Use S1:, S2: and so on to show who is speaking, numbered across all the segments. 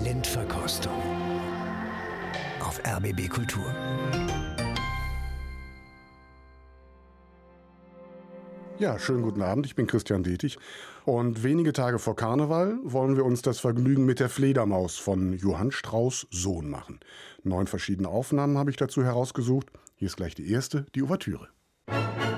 S1: Blindverkostung auf RBB Kultur.
S2: Ja, schönen guten Abend. Ich bin Christian Detig. Und wenige Tage vor Karneval wollen wir uns das Vergnügen mit der Fledermaus von Johann Strauß Sohn machen. Neun verschiedene Aufnahmen habe ich dazu herausgesucht. Hier ist gleich die erste, die Ouvertüre. Da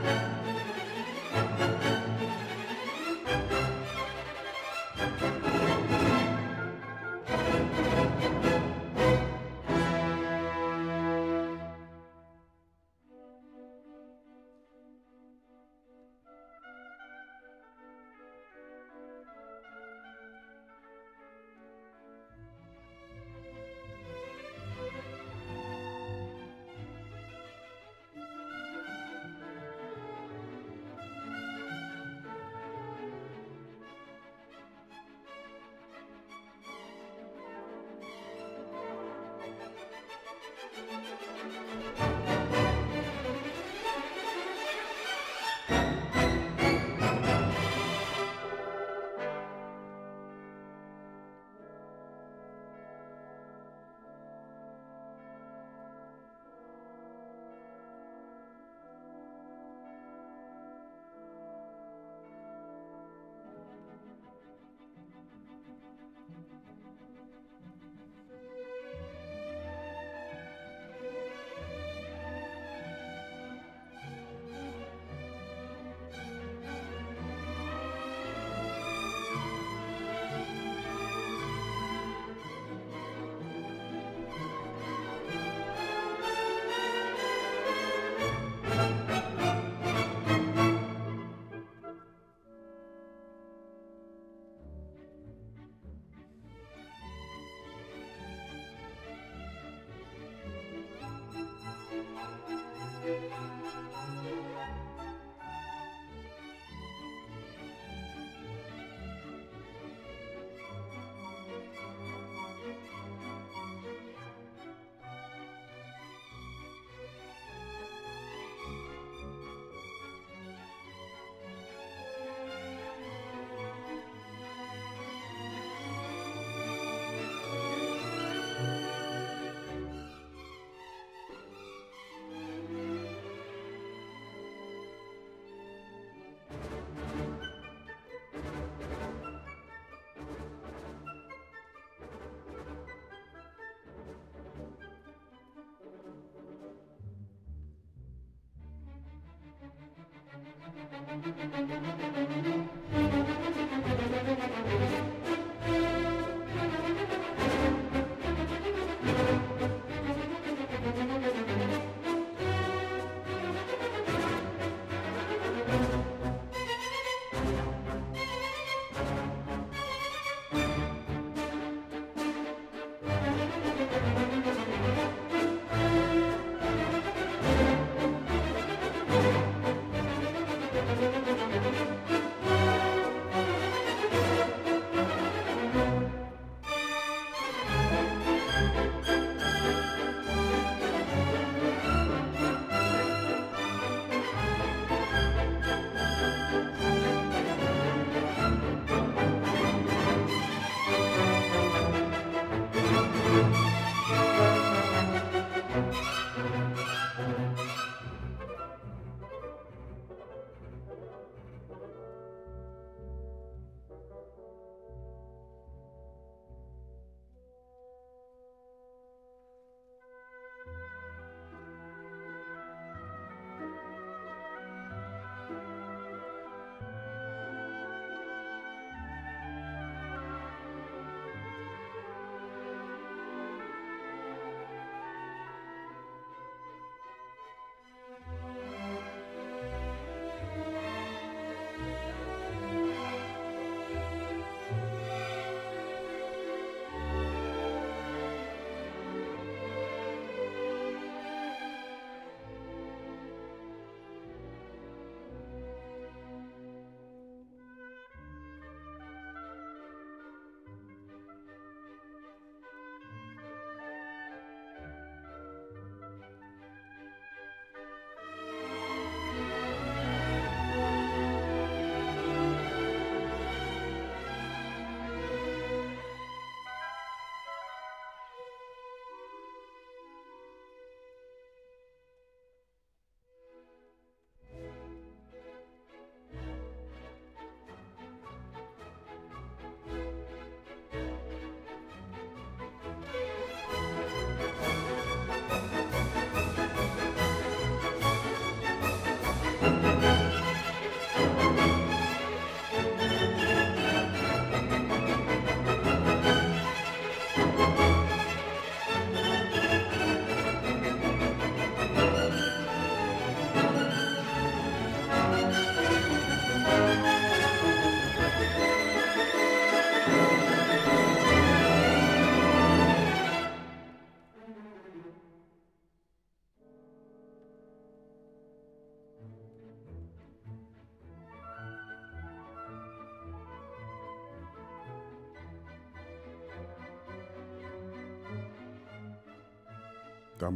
S2: Música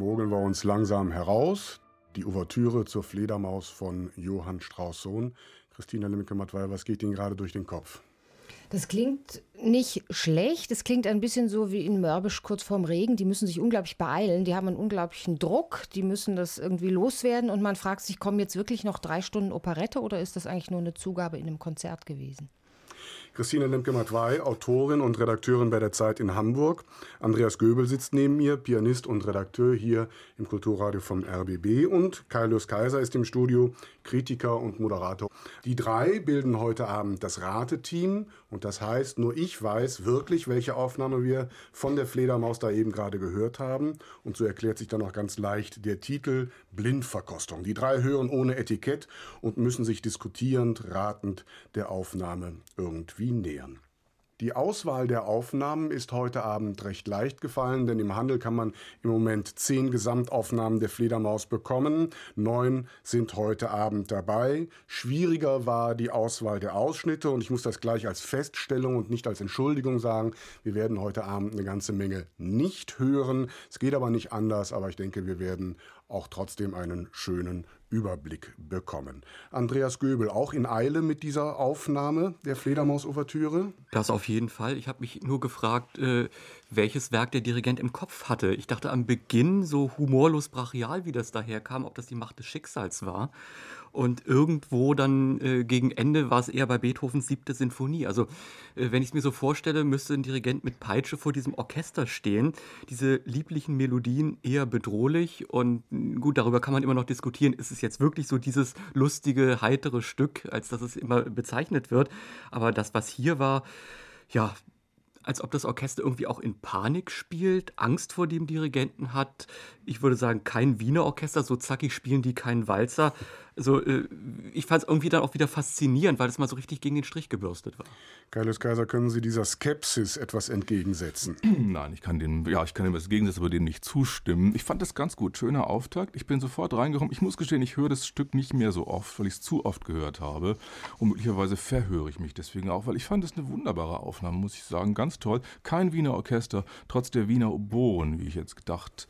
S2: mogeln wir uns langsam heraus. Die Ouvertüre zur Fledermaus von Johann Strauss Sohn. Christina Lemke-Matwei, was geht Ihnen gerade durch den Kopf?
S3: Das klingt nicht schlecht. Es klingt ein bisschen so wie in Mörbisch kurz vorm Regen. Die müssen sich unglaublich beeilen. Die haben einen unglaublichen Druck. Die müssen das irgendwie loswerden. Und man fragt sich, kommen jetzt wirklich noch drei Stunden Operette oder ist das eigentlich nur eine Zugabe in einem Konzert gewesen?
S2: Christine Lemke-Matwei, Autorin und Redakteurin bei der Zeit in Hamburg. Andreas Göbel sitzt neben mir, Pianist und Redakteur hier im Kulturradio vom RBB. Und Kaius Kaiser ist im Studio, Kritiker und Moderator. Die drei bilden heute Abend das Rateteam. Und das heißt, nur ich weiß wirklich, welche Aufnahme wir von der Fledermaus da eben gerade gehört haben. Und so erklärt sich dann auch ganz leicht der Titel Blindverkostung. Die drei hören ohne Etikett und müssen sich diskutierend, ratend der Aufnahme irgendwie nähern. Die Auswahl der Aufnahmen ist heute Abend recht leicht gefallen, denn im Handel kann man im Moment zehn Gesamtaufnahmen der Fledermaus bekommen. Neun sind heute Abend dabei. Schwieriger war die Auswahl der Ausschnitte und ich muss das gleich als Feststellung und nicht als Entschuldigung sagen. Wir werden heute Abend eine ganze Menge nicht hören. Es geht aber nicht anders, aber ich denke, wir werden auch trotzdem einen schönen Überblick bekommen. Andreas Göbel, auch in Eile mit dieser Aufnahme der Fledermaus-Ouvertüre?
S4: Das auf jeden Fall. Ich habe mich nur gefragt, äh, welches Werk der Dirigent im Kopf hatte. Ich dachte am Beginn, so humorlos brachial, wie das daherkam, ob das die Macht des Schicksals war. Und irgendwo dann äh, gegen Ende war es eher bei Beethovens siebte Sinfonie. Also, äh, wenn ich es mir so vorstelle, müsste ein Dirigent mit Peitsche vor diesem Orchester stehen. Diese lieblichen Melodien eher bedrohlich. Und gut, darüber kann man immer noch diskutieren. Ist es jetzt wirklich so dieses lustige, heitere Stück, als dass es immer bezeichnet wird? Aber das, was hier war, ja, als ob das Orchester irgendwie auch in Panik spielt, Angst vor dem Dirigenten hat. Ich würde sagen, kein Wiener Orchester, so zackig spielen die keinen Walzer. Also äh, ich fand es irgendwie dann auch wieder faszinierend, weil es mal so richtig gegen den Strich gebürstet war.
S2: Carlos Kaiser, können Sie dieser Skepsis etwas entgegensetzen?
S5: Nein, ich kann dem, ja, ich kann dem was entgegensetzen, aber dem nicht zustimmen. Ich fand das ganz gut, schöner Auftakt. Ich bin sofort reingekommen. Ich muss gestehen, ich höre das Stück nicht mehr so oft, weil ich es zu oft gehört habe. Und möglicherweise verhöre ich mich deswegen auch, weil ich fand es eine wunderbare Aufnahme, muss ich sagen, ganz toll. Kein Wiener Orchester, trotz der Wiener Oboen, wie ich jetzt gedacht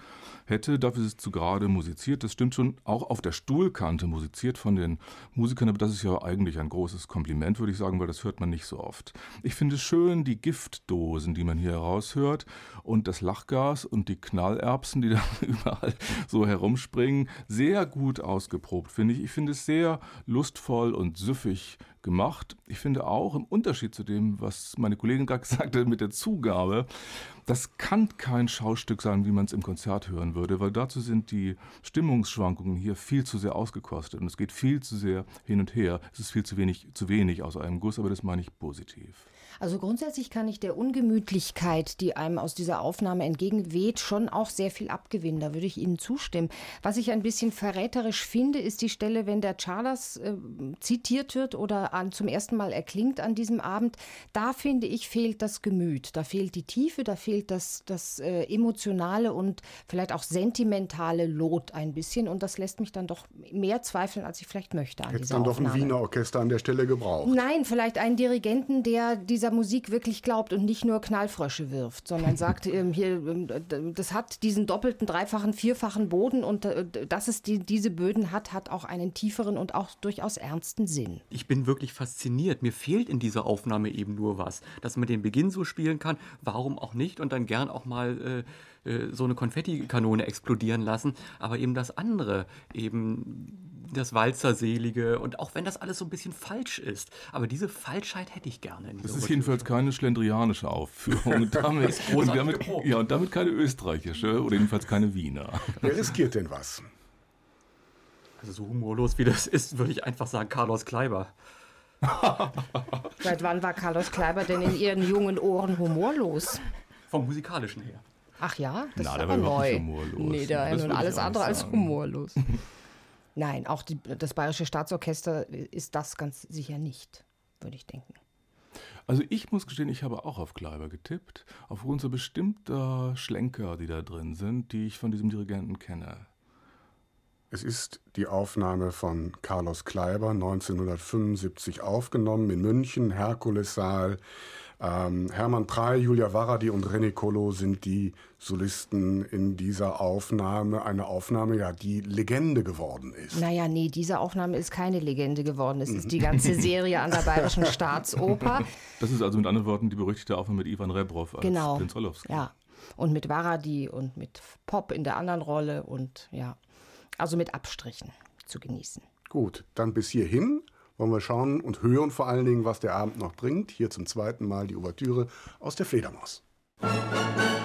S5: hätte. Dafür ist es zu gerade musiziert. Das stimmt schon, auch auf der Stuhlkante musiziert von den Musikern, aber das ist ja eigentlich ein großes Kompliment, würde ich sagen, weil das hört man nicht so oft. Ich finde schön die Giftdosen, die man hier heraushört und das Lachgas und die Knallerbsen, die da überall so herumspringen, sehr gut ausgeprobt, finde ich. Ich finde es sehr lustvoll und süffig gemacht. Ich finde auch im Unterschied zu dem, was meine Kollegin gerade gesagt hat mit der Zugabe, das kann kein Schaustück sein, wie man es im Konzert hören würde, weil dazu sind die Stimmungsschwankungen hier viel zu sehr ausgekostet und es geht viel zu sehr hin und her. Es ist viel zu wenig, zu wenig aus einem Guss, aber das meine ich positiv.
S3: Also grundsätzlich kann ich der Ungemütlichkeit, die einem aus dieser Aufnahme entgegenweht, schon auch sehr viel abgewinnen. Da würde ich Ihnen zustimmen. Was ich ein bisschen verräterisch finde, ist die Stelle, wenn der Charles äh, zitiert wird oder an, zum ersten Mal erklingt an diesem Abend. Da finde ich, fehlt das Gemüt. Da fehlt die Tiefe, da fehlt das, das äh, emotionale und vielleicht auch sentimentale Lot ein bisschen. Und das lässt mich dann doch mehr zweifeln, als ich vielleicht möchte. An
S2: Hättest dann doch ein Wiener Orchester an der Stelle gebraucht.
S3: Nein, vielleicht einen Dirigenten, der dieser dieser Musik wirklich glaubt und nicht nur Knallfrösche wirft, sondern sagt, ähm, hier, ähm, das hat diesen doppelten, dreifachen, vierfachen Boden und äh, dass es die, diese Böden hat, hat auch einen tieferen und auch durchaus ernsten Sinn.
S4: Ich bin wirklich fasziniert. Mir fehlt in dieser Aufnahme eben nur was. Dass man den Beginn so spielen kann, warum auch nicht und dann gern auch mal äh, äh so eine Konfettikanone explodieren lassen, aber eben das andere, eben das Walzerselige und auch wenn das alles so ein bisschen falsch ist. Aber diese Falschheit hätte ich gerne.
S5: das ist jedenfalls keine schlendrianische Aufführung. Und damit, und damit, ja, und damit keine österreichische oder jedenfalls keine Wiener.
S2: Wer riskiert denn was?
S4: Also so humorlos wie das ist, würde ich einfach sagen Carlos Kleiber.
S3: Seit wann war Carlos Kleiber denn in Ihren jungen Ohren humorlos?
S4: Vom musikalischen her.
S3: Ach ja,
S5: das Na, ist aber neu. Humorlos.
S3: Nee, der ist alles andere als humorlos. Nein, auch die, das Bayerische Staatsorchester ist das ganz sicher nicht, würde ich denken.
S5: Also ich muss gestehen, ich habe auch auf Kleiber getippt, aufgrund so bestimmter Schlenker, die da drin sind, die ich von diesem Dirigenten kenne.
S2: Es ist die Aufnahme von Carlos Kleiber 1975 aufgenommen in München, Herkulessaal Ähm, Hermann Prey, Julia Varadi und René Colo sind die Solisten in dieser Aufnahme. Eine Aufnahme, ja, die Legende geworden ist.
S3: Naja, nee, diese Aufnahme ist keine Legende geworden. Es ist die ganze Serie an der Bayerischen Staatsoper.
S5: Das ist also mit anderen Worten die berüchtigte Aufnahme mit Ivan Rebrov als
S3: genau.
S5: Prinz Orlowski.
S3: Ja, und mit Varadi und mit Pop in der anderen Rolle und ja, also mit Abstrichen zu genießen.
S2: Gut, dann bis hierhin wollen wir schauen und hören vor allen Dingen, was der Abend noch bringt. Hier zum zweiten Mal die Ouvertüre aus der Fledermaus. Dann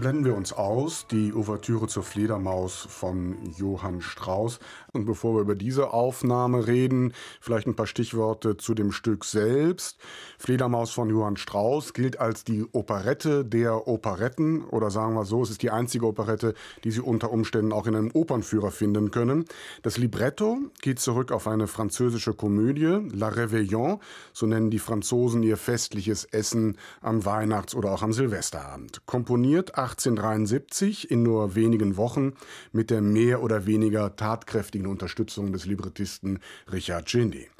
S2: blenden wir uns aus, die Ouvertüre zur Fledermaus von Johann Strauss. Und bevor wir über diese Aufnahme reden, vielleicht ein paar Stichworte zu dem Stück selbst. Fledermaus von Johann Strauss gilt als die Operette der Operetten oder sagen wir so, es ist die einzige Operette, die Sie unter Umständen auch in einem Opernführer finden können. Das Libretto geht zurück auf eine französische Komödie, La Réveillon, so nennen die Franzosen ihr festliches Essen am Weihnachts- oder auch am Silvesterabend. Komponiert 1873 in nur wenigen Wochen mit der mehr oder weniger tatkräftigen Unterstützung des Librettisten Richard Ginny.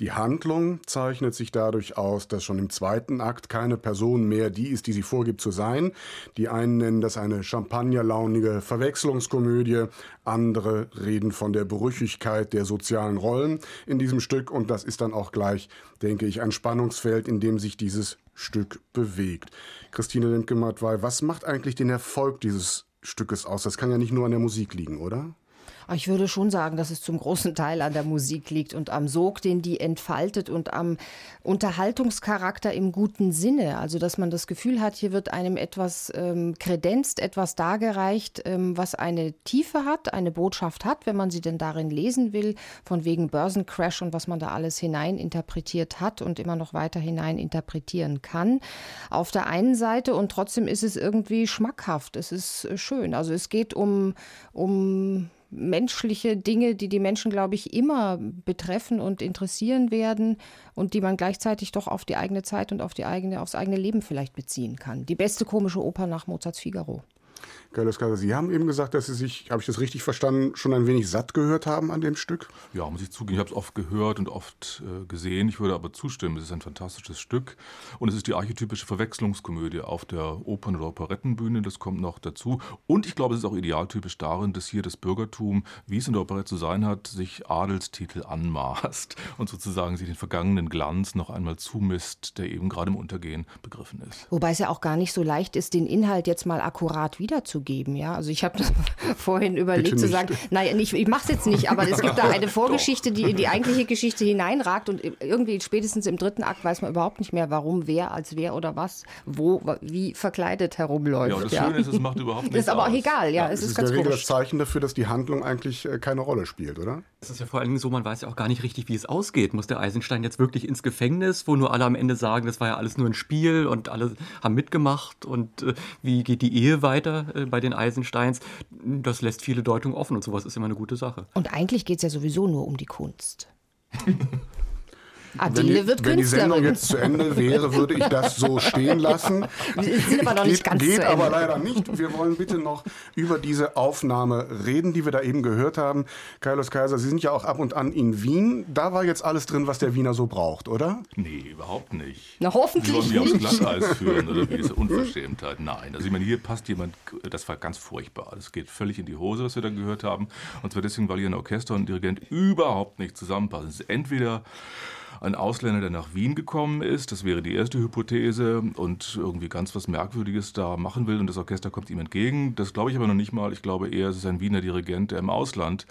S2: Die Handlung zeichnet sich dadurch aus, dass schon im zweiten Akt keine Person mehr die ist, die sie vorgibt zu sein. Die einen nennen das eine champagnerlaunige Verwechslungskomödie, andere reden von der Brüchigkeit der sozialen Rollen in diesem Stück und das ist dann auch gleich, denke ich, ein Spannungsfeld, in dem sich dieses Stück bewegt. Christine Lindgematt-Wey, was macht eigentlich den Erfolg dieses Stückes aus? Das kann ja nicht nur an der Musik liegen, oder?
S3: Ich würde schon sagen, dass es zum großen Teil an der Musik liegt und am Sog, den die entfaltet und am Unterhaltungscharakter im guten Sinne. Also, dass man das Gefühl hat, hier wird einem etwas ähm, kredenzt, etwas dargereicht, ähm, was eine Tiefe hat, eine Botschaft hat, wenn man sie denn darin lesen will, von wegen Börsencrash und was man da alles hineininterpretiert hat und immer noch weiter hineininterpretieren kann. Auf der einen Seite und trotzdem ist es irgendwie schmackhaft. Es ist äh, schön. Also, es geht um, um menschliche Dinge, die die Menschen, glaube ich, immer betreffen und interessieren werden und die man gleichzeitig doch auf die eigene Zeit und auf die eigene, aufs eigene Leben vielleicht beziehen kann. Die beste komische Oper nach Mozarts Figaro.
S2: Carlos Casa, Sie haben eben gesagt, dass Sie sich, habe ich das richtig verstanden, schon ein wenig satt gehört haben an dem Stück?
S5: Ja, muss ich zugeben, ich habe es oft gehört und oft äh, gesehen. Ich würde aber zustimmen, es ist ein fantastisches Stück und es ist die archetypische Verwechslungskomödie auf der Opern- oder Operettenbühne, das kommt noch dazu. Und ich glaube, es ist auch idealtypisch darin, dass hier das Bürgertum, wie es in der Operette zu sein hat, sich Adelstitel anmaßt und sozusagen sich den vergangenen Glanz noch einmal zumisst, der eben gerade im Untergehen begriffen ist.
S3: Wobei es ja auch gar nicht so leicht ist, den Inhalt jetzt mal akkurat wiederzugeben geben. Ja? Also ich habe vorhin überlegt zu sagen, nein, ich, ich mache es jetzt nicht, aber es gibt da eine Vorgeschichte, die in die eigentliche Geschichte hineinragt und irgendwie spätestens im dritten Akt weiß man überhaupt nicht mehr, warum wer als wer oder was, wo, wie verkleidet herumläuft.
S5: Ja, das ja. Schöne ist, es macht überhaupt nichts
S3: Das ist aber auch egal, ja, ja es
S2: ist,
S3: ist
S2: ganz
S3: der Regel
S2: das Zeichen dafür, dass die Handlung eigentlich äh, keine Rolle spielt, oder?
S4: Es ist ja vor allen Dingen so, man weiß ja auch gar nicht richtig, wie es ausgeht. Muss der Eisenstein jetzt wirklich ins Gefängnis, wo nur alle am Ende sagen, das war ja alles nur ein Spiel und alle haben mitgemacht und äh, wie geht die Ehe weiter äh, bei den Eisensteins? Das lässt viele Deutungen offen und sowas ist immer eine gute Sache.
S3: Und eigentlich geht es ja sowieso nur um die Kunst. Adele
S2: die,
S3: wird
S2: wenn die Sendung jetzt zu Ende wäre, würde ich das so stehen lassen.
S3: Wir sind aber noch nicht
S2: geht,
S3: ganz
S2: geht
S3: zu Ende.
S2: aber leider nicht. Wir wollen bitte noch über diese Aufnahme reden, die wir da eben gehört haben. Carlos Kaiser, Sie sind ja auch ab und an in Wien. Da war jetzt alles drin, was der Wiener so braucht, oder?
S5: Nee, überhaupt nicht.
S3: Na, hoffentlich
S5: wollen
S3: nicht.
S5: aufs Glatteis führen, oder wie? Diese Unverschämtheit. Nein. Also ich meine, hier passt jemand, das war ganz furchtbar. Das geht völlig in die Hose, was wir da gehört haben. Und zwar deswegen, weil hier ein Orchester und ein Dirigent überhaupt nicht zusammenpassen. Es ist entweder ein Ausländer, der nach Wien gekommen ist, das wäre die erste Hypothese, und irgendwie ganz was Merkwürdiges da machen will und das Orchester kommt ihm entgegen. Das glaube ich aber noch nicht mal. Ich glaube eher, es ist ein Wiener Dirigent, der im Ausland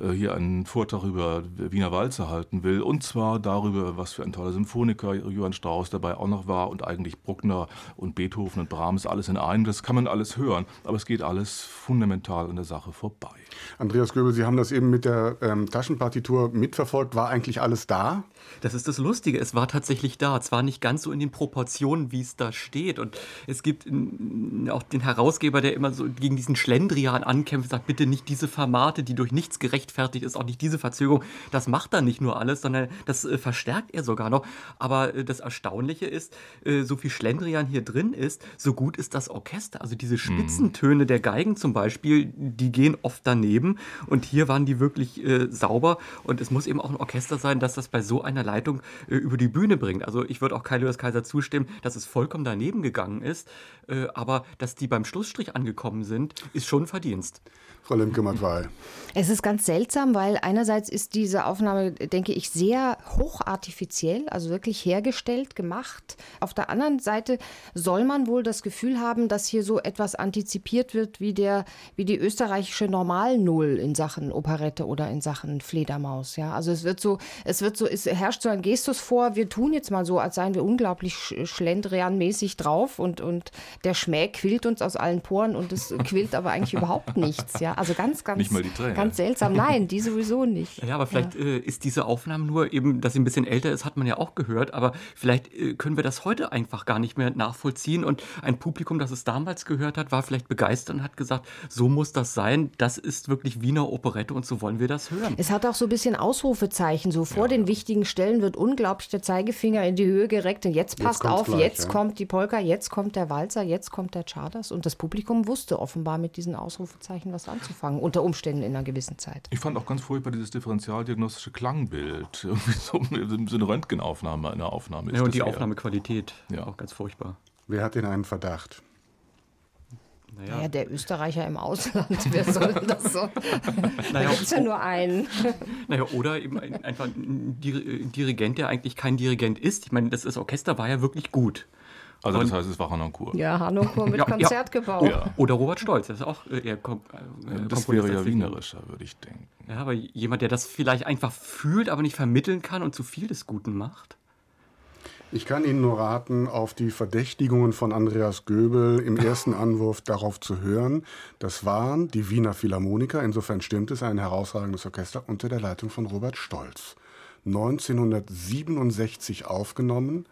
S5: äh, hier einen Vortrag über Wiener Walzer halten will. Und zwar darüber, was für ein toller Symphoniker Johann Strauss dabei auch noch war und eigentlich Bruckner und Beethoven und Brahms alles in einem. Das kann man alles hören, aber es geht alles fundamental an der Sache vorbei.
S2: Andreas Göbel, Sie haben das eben mit der ähm, Taschenpartitur mitverfolgt. War eigentlich alles da?
S4: Das ist das Lustige. Es war tatsächlich da. Zwar nicht ganz so in den Proportionen, wie es da steht. Und es gibt auch den Herausgeber, der immer so gegen diesen Schlendrian ankämpft, sagt, bitte nicht diese Formate, die durch nichts gerechtfertigt ist, auch nicht diese Verzögerung. Das macht er nicht nur alles, sondern das äh, verstärkt er sogar noch. Aber äh, das Erstaunliche ist, äh, so viel Schlendrian hier drin ist, so gut ist das Orchester. Also diese Spitzentöne der Geigen zum Beispiel, die gehen oft daneben. Und hier waren die wirklich äh, sauber. Und es muss eben auch ein Orchester sein, dass das bei so einer Leitung äh, über die Bühne bringt. Also ich würde auch Kai Lewis Kaiser zustimmen, dass es vollkommen daneben gegangen ist. Äh, aber dass die beim Schlussstrich angekommen sind, ist schon ein Verdienst.
S2: Frau Lemke-Matwei.
S3: Es ist ganz seltsam, weil einerseits ist diese Aufnahme, denke ich, sehr hochartifiziell, also wirklich hergestellt, gemacht. Auf der anderen Seite soll man wohl das Gefühl haben, dass hier so etwas antizipiert wird wie, der, wie die österreichische Normalnull in Sachen Operette oder in Sachen Fledermaus. Ja? Also es wird so, es wird so, es herrscht so ein Gestus vor, wir tun jetzt mal so, als seien wir unglaublich schlendrianmäßig drauf und, und der Schmäh quillt uns aus allen Poren und es quillt aber eigentlich überhaupt nichts. Ja? Also ganz, ganz,
S5: Nicht mal die Träne.
S3: ganz seltsam. Nein, die sowieso nicht.
S4: Ja, aber vielleicht ja. Äh, ist diese Aufnahme nur eben, dass sie ein bisschen älter ist, hat man ja auch gehört, aber vielleicht äh, können wir das heute einfach gar nicht mehr nachvollziehen und ein Publikum, das es damals gehört hat, war vielleicht begeistert und hat gesagt, so muss das sein, das ist wirklich Wiener Operette und so wollen wir das hören.
S3: Es hat auch so ein bisschen Ausrufezeichen, so vor ja. den wichtigen Stellen wird unglaublich der Zeigefinger in die Höhe gereckt und jetzt passt jetzt auf, gleich, jetzt ja. kommt die Polka, jetzt kommt der Walzer, jetzt kommt der Charters und das Publikum wusste offenbar mit diesen Ausrufezeichen was anzufangen, unter Umständen in einer gewissen Zeit.
S5: Ich fand auch ganz furchtbar dieses differentialdiagnostische Klangbild, irgendwie so, so eine Röntgenaufnahme einer Aufnahme.
S4: ja, und die Aufnahmequalität, ja. auch ganz furchtbar.
S2: Wer hat denn einen Verdacht?
S3: Naja. naja, der Österreicher im Ausland, wer soll das so? naja, da gibt es ja nur einen.
S4: Naja, oder eben einfach ein Dirigent, der eigentlich kein Dirigent ist. Ich meine, das, das Orchester war ja wirklich gut.
S5: Also das heißt, es war Hanonkur.
S3: Ja, Hanonkur mit ja, Konzertgebau.
S4: Ja. Oder Robert Stolz, das ist auch äh, eher kom
S5: äh, Das wäre ja wienerischer, würde ich denken.
S4: Ja, aber jemand, der das vielleicht einfach fühlt, aber nicht vermitteln kann und zu viel des Guten macht.
S2: Ich kann Ihnen nur raten, auf die Verdächtigungen von Andreas Göbel im ersten Anwurf darauf zu hören. Das waren die Wiener Philharmoniker, insofern stimmt es, ein herausragendes Orchester unter der Leitung von Robert Stolz. 1967 aufgenommen.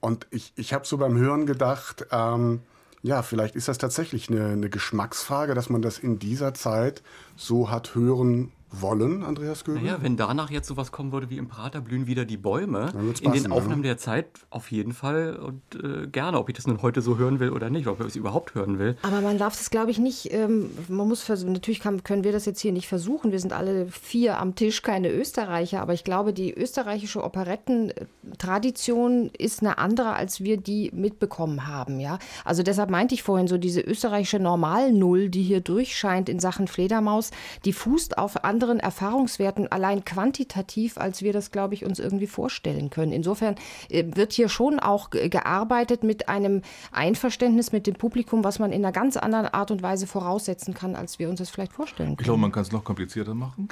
S2: Und ich, ich habe so beim Hören gedacht, ähm, ja, vielleicht ist das tatsächlich eine, eine Geschmacksfrage, dass man das in dieser Zeit so hat hören wollen, Andreas Göbel?
S4: Naja, wenn danach jetzt sowas kommen würde wie im Prater blühen wieder die Bäume, in den Aufnahmen ja. der Zeit auf jeden Fall und äh, gerne, ob ich das nun heute so hören will oder nicht, ob ich es überhaupt hören will.
S3: Aber man darf das, glaube ich, nicht, ähm, man muss, natürlich kann, können wir das jetzt hier nicht versuchen, wir sind alle vier am Tisch keine Österreicher, aber ich glaube, die österreichische Operettentradition ist eine andere, als wir die mitbekommen haben, ja. Also deshalb meinte ich vorhin so, diese österreichische Normalnull, die hier durchscheint in Sachen Fledermaus, die fußt auf andere anderen Erfahrungswerten allein quantitativ, als wir das, glaube ich, uns irgendwie vorstellen können. Insofern äh, wird hier schon auch gearbeitet mit einem Einverständnis mit dem Publikum, was man in einer ganz anderen Art und Weise voraussetzen kann, als wir uns das vielleicht vorstellen können.
S5: Ich glaube, man kann es noch komplizierter machen.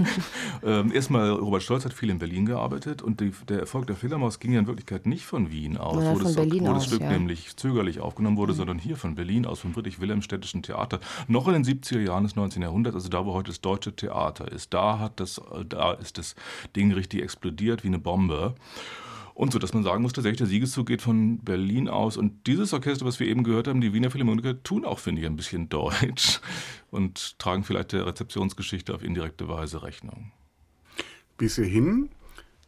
S5: ähm, erstmal, Robert Stolz hat viel in Berlin gearbeitet und die, der Erfolg der Fledermaus ging ja in Wirklichkeit nicht von Wien aus,
S3: ja, wo, das,
S5: wo
S3: das,
S5: Stück
S3: ja.
S5: nämlich zögerlich aufgenommen wurde, mhm. sondern hier von Berlin aus, vom Friedrich-Wilhelm-Städtischen Theater, noch in den 70er Jahren des 19. Jahrhunderts, also da, wo heute das Deutsche Theater Theater ist. Da hat das, da ist das Ding richtig explodiert wie eine Bombe. Und so, dass man sagen muss, tatsächlich, der Siegeszug geht von Berlin aus. Und dieses Orchester, was wir eben gehört haben, die Wiener Philharmoniker, tun auch, finde ich, ein bisschen deutsch und tragen vielleicht der Rezeptionsgeschichte auf indirekte Weise Rechnung.
S2: Bis hierhin,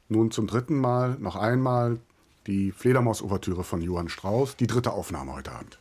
S2: nun zum dritten Mal, noch einmal die Fledermaus-Ouvertüre von Johann Strauss, die dritte Aufnahme heute Abend.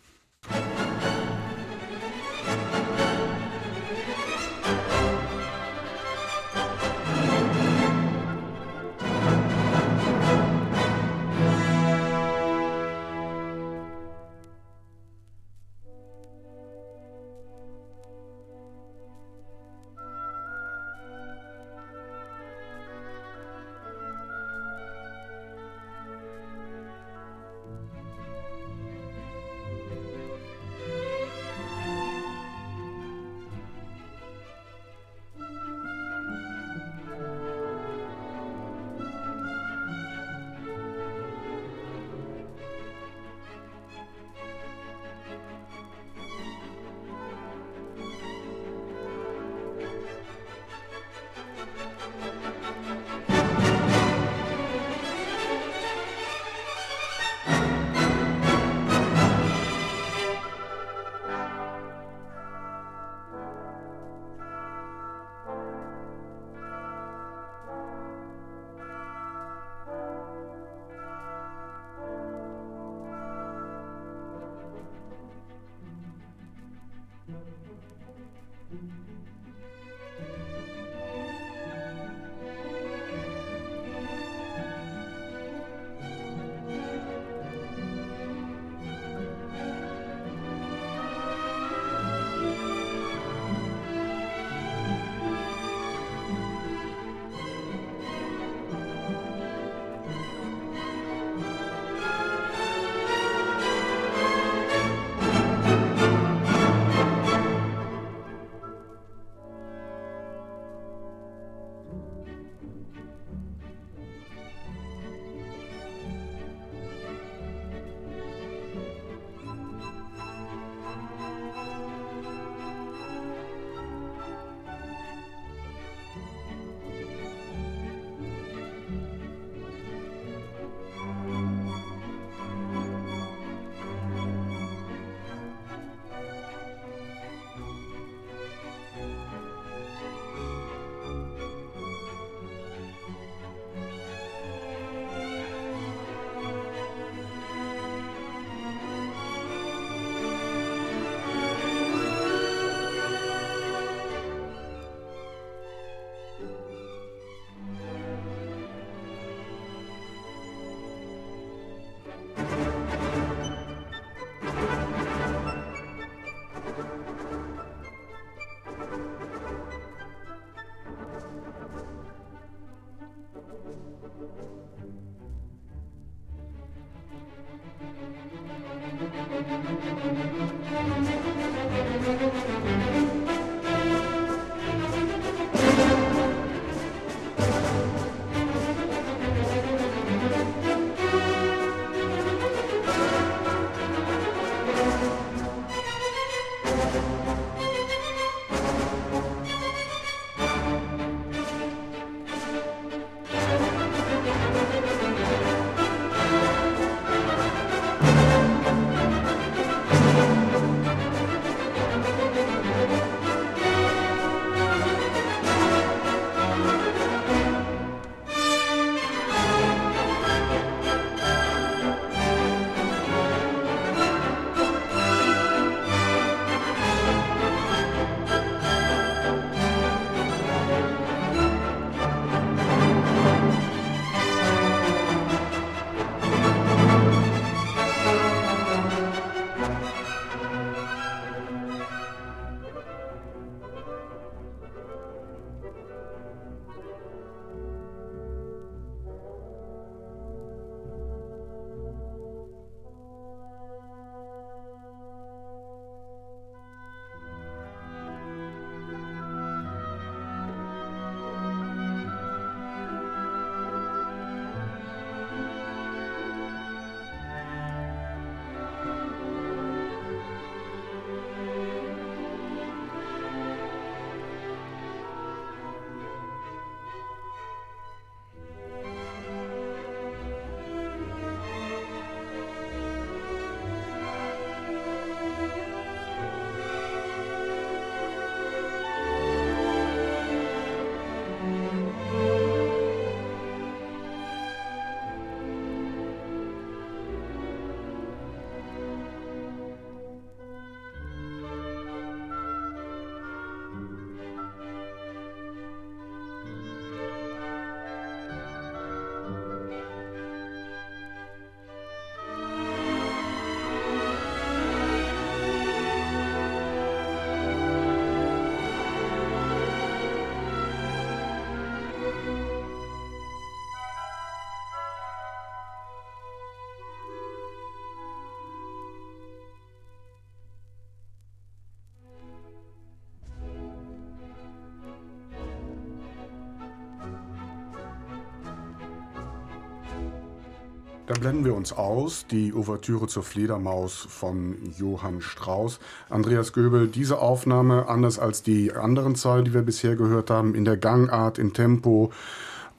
S2: Dann blenden wir uns aus, die Ouvertüre zur Fledermaus von Johann Strauss. Andreas Göbel, diese Aufnahme, anders als die anderen Zahlen, die wir bisher gehört haben, in der Gangart, in Tempo,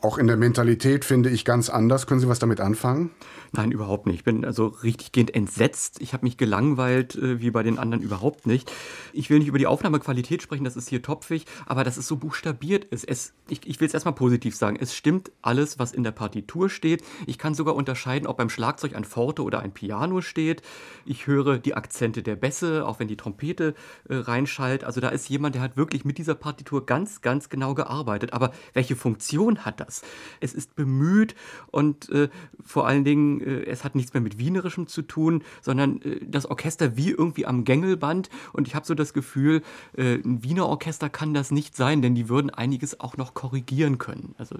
S2: auch in der Mentalität finde ich ganz anders. Können Sie was damit anfangen?
S4: Nein, überhaupt nicht. Ich bin also richtiggehend entsetzt. Ich habe mich gelangweilt, äh, wie bei den anderen überhaupt nicht. Ich will nicht über die Aufnahmequalität sprechen, das ist hier topfig, aber dass es so buchstabiert ist. Es, ich, ich will es erstmal positiv sagen. Es stimmt alles, was in der Partitur steht. Ich kann sogar unterscheiden, ob beim Schlagzeug ein Forte oder ein Piano steht. Ich höre die Akzente der Bässe, auch wenn die Trompete äh, reinschallt. Also da ist jemand, der hat wirklich mit dieser Partitur ganz, ganz genau gearbeitet. Aber welche Funktion hat das? Es ist bemüht und äh, vor allen Dingen äh, es hat nichts mehr mit Wienerischem zu tun, sondern äh, das Orchester wie irgendwie am Gängelband. Und ich habe so das Gefühl, äh, ein Wiener Orchester kann das nicht sein, denn die würden einiges auch noch korrigieren können. Also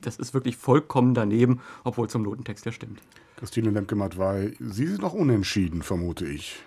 S4: das ist wirklich vollkommen daneben, obwohl zum Notentext ja stimmt.
S2: Christine Lemke-Matwei, Sie sind noch unentschieden, vermute ich.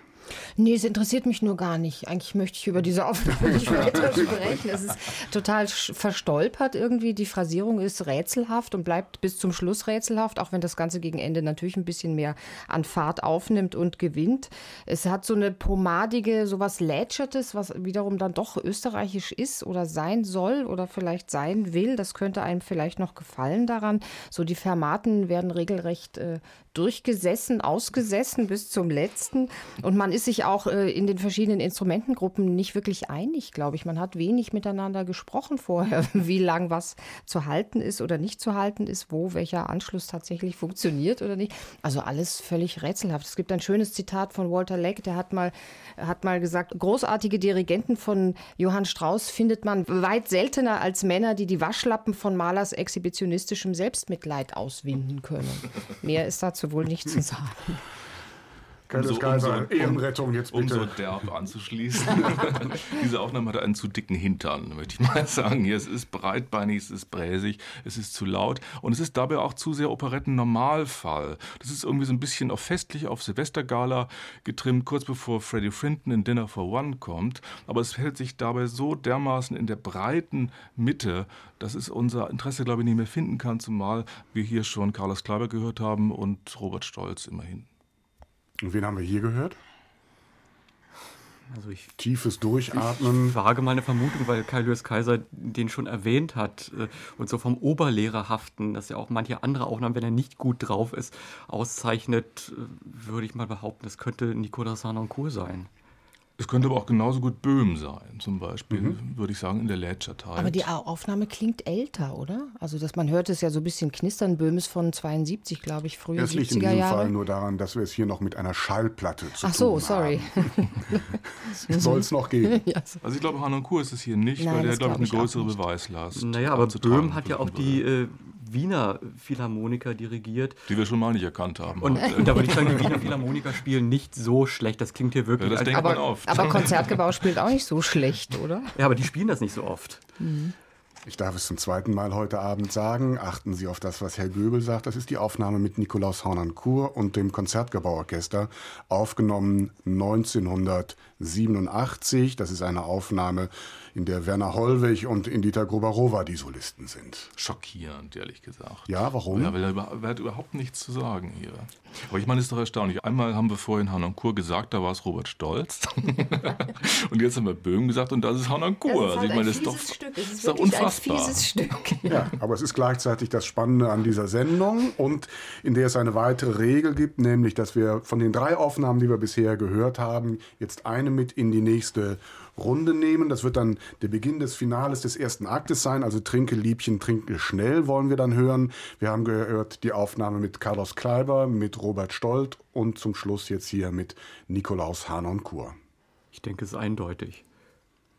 S3: Nee, es interessiert mich nur gar nicht. Eigentlich möchte ich über diese Aufnahme nicht weiter sprechen. Es ist total verstolpert irgendwie. Die Phrasierung ist rätselhaft und bleibt bis zum Schluss rätselhaft, auch wenn das Ganze gegen Ende natürlich ein bisschen mehr an Fahrt aufnimmt und gewinnt. Es hat so eine pomadige, sowas Lätschertes, was wiederum dann doch österreichisch ist oder sein soll oder vielleicht sein will. Das könnte einem vielleicht noch gefallen daran. So die Fermaten werden regelrecht äh, durchgesessen, ausgesessen bis zum letzten. Und man ist sich auch äh, in den verschiedenen Instrumentengruppen nicht wirklich einig, glaube ich. Man hat wenig miteinander gesprochen vorher, wie lang was zu halten ist oder nicht zu halten ist, wo welcher Anschluss tatsächlich funktioniert oder nicht. Also alles völlig rätselhaft. Es gibt ein schönes Zitat von Walter Leck, der hat mal, hat mal gesagt, großartige Dirigenten von Johann Strauss findet man weit seltener als Männer, die die Waschlappen von Malers exhibitionistischem Selbstmitleid auswinden können. Mehr ist dazu wohl nicht zu sagen.
S2: Umso, Kaiser, Ehrenrettung jetzt bitte.
S5: Um so derb anzuschließen. Diese Aufnahme hatte einen zu dicken Hintern, möchte ich mal sagen. Hier, es ist breitbeinig, es ist bräsig, es ist zu laut und es ist dabei auch zu sehr Operetten-Normalfall. Das ist irgendwie so ein bisschen auf festlich auf Silvestergala getrimmt, kurz bevor Freddie Frinton in Dinner for One kommt. Aber es hält sich dabei so dermaßen in der breiten Mitte, dass es unser Interesse, glaube ich, nicht mehr finden kann, zumal wir hier schon Carlos Kleiber gehört haben und Robert Stolz immerhin.
S2: Und wen haben wir hier gehört?
S4: Also ich,
S2: Tiefes Durchatmen.
S4: Ich wage meine Vermutung, weil Kai Lewis Kaiser den schon erwähnt hat äh, und so vom Oberlehrerhaften, dass ja auch manche andere Aufnahmen, wenn er nicht gut drauf ist, auszeichnet, äh, würde ich mal behaupten, das könnte Nicolas Harnoncourt sein.
S5: Es könnte aber auch genauso gut Böhm sein, zum Beispiel, mhm. würde ich sagen, in der Lätschertheit.
S3: Aber die Aufnahme klingt älter, oder? Also, dass man hört es ja so ein bisschen knistern. Böhm ist von 72, glaube ich, früher.
S2: Es liegt in diesem Jahre. Fall nur daran, dass wir es hier noch mit einer Schallplatte zu Ach so,
S3: sorry.
S2: Soll es noch gehen?
S5: Also, ich glaube, Hanonkur ist es hier nicht, Nein, weil der, glaube ich, eine größere Beweislast
S4: Naja, aber Böhm hat ja auch die. Äh, Wiener Philharmoniker dirigiert.
S5: Die wir schon mal nicht erkannt haben.
S4: Und, und da würde ich sagen, die Wiener Philharmoniker spielen nicht so schlecht. Das klingt hier wirklich. Ja,
S5: das denkt
S3: aber,
S5: man oft.
S3: aber Konzertgebau spielt auch nicht so schlecht, oder?
S4: Ja, aber die spielen das nicht so oft. Mhm.
S2: Ich darf es zum zweiten Mal heute Abend sagen. Achten Sie auf das, was Herr Göbel sagt. Das ist die Aufnahme mit Nikolaus Hornern-Kur und dem Konzertgebauorchester, aufgenommen 1987. Das ist eine Aufnahme in der Werner Hollweg und Indita Grubarova die Solisten sind.
S5: Schockierend, ehrlich gesagt.
S2: Ja, warum?
S5: Ja, weil er, er hat überhaupt nichts zu sagen hier. Aber ich meine, es ist doch erstaunlich. Einmal haben wir vorhin Hanan Kur gesagt, da war es Robert Stolz. und jetzt haben wir Böhm gesagt und das ist Hanan Kur.
S3: Das ist,
S5: also
S3: ich
S5: meine,
S3: das
S5: ist doch,
S3: Stück. Es ist,
S5: ist unfassbar.
S3: Ein fieses Stück.
S2: Ja, aber es ist gleichzeitig das Spannende an dieser Sendung und in der es eine weitere Regel gibt, nämlich, dass wir von den drei Aufnahmen, die wir bisher gehört haben, jetzt eine mit in die nächste Runde nehmen. Das wird dann der Beginn des Finales des ersten Aktes sein. Also Trinke, Liebchen, Trinke schnell wollen wir dann hören. Wir haben gehört die Aufnahme mit Carlos Kleiber, mit Robert Stolt und zum Schluss jetzt hier mit Nikolaus Hanon-Kur.
S4: Ich denke, es ist eindeutig.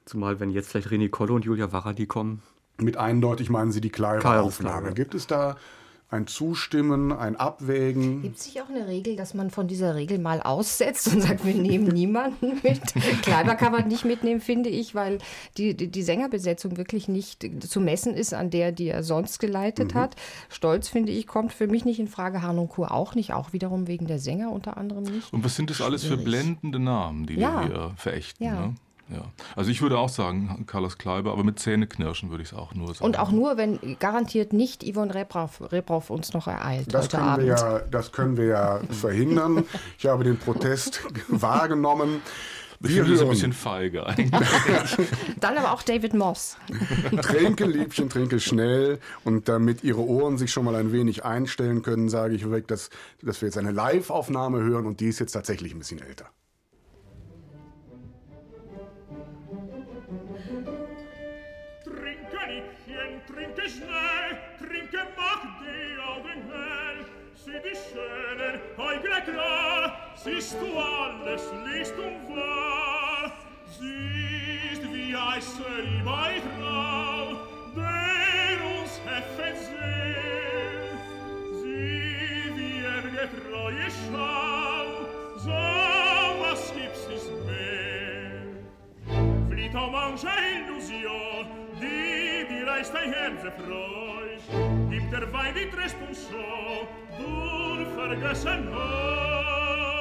S4: Zumal, wenn jetzt vielleicht René Kolle und Julia Varadi kommen.
S2: Mit eindeutig meinen Sie die Kleiber-Aufnahme. Gibt es da ein Zustimmen, ein Abwägen.
S3: Gibt es nicht auch eine Regel, dass man von dieser Regel mal aussetzt und sagt, wir nehmen niemanden mit? Kleiber kann man nicht mitnehmen, finde ich, weil die, die, die, Sängerbesetzung wirklich nicht zu messen ist an der, die er sonst geleitet mhm. hat. Stolz, finde ich, kommt für mich nicht in Frage. Harnung Kur auch nicht, auch wiederum wegen der Sänger unter anderem nicht.
S5: Und was sind das alles für blendende Namen, die ja. wir hier verächten? Ja. Ne? Ja, also ich würde auch sagen, Carlos Kleiber, aber mit Zähneknirschen würde ich es auch nur sagen.
S3: Und auch nur, wenn garantiert nicht Yvonne Rebrauf, uns noch ereilt
S2: das
S3: heute
S2: können
S3: Abend.
S2: Wir ja, das können wir ja verhindern. Ich habe den Protest wahrgenommen.
S5: Ich finde das ein bisschen feige eigentlich.
S3: Dann aber auch David Moss.
S2: Trinke, Liebchen, trinke schnell. Und damit Ihre Ohren sich schon mal ein wenig einstellen können, sage ich weg, dass, dass wir jetzt eine Live-Aufnahme hören und die ist jetzt tatsächlich ein bisschen älter.
S6: siehst du alles liest und wahr, siehst, wie heiße ihm ein Traum, der uns heffet sehn. Sieh, wie er getreue Schau, so was gibt's nicht mehr. Flieht auch manche Illusion, die dir reißt dein Herz erfreut, gibt der Wein die Tresponsor, du vergessen hast.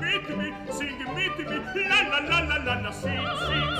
S6: Mettimi, sing, mettimi, la la la la la la, sing, sing,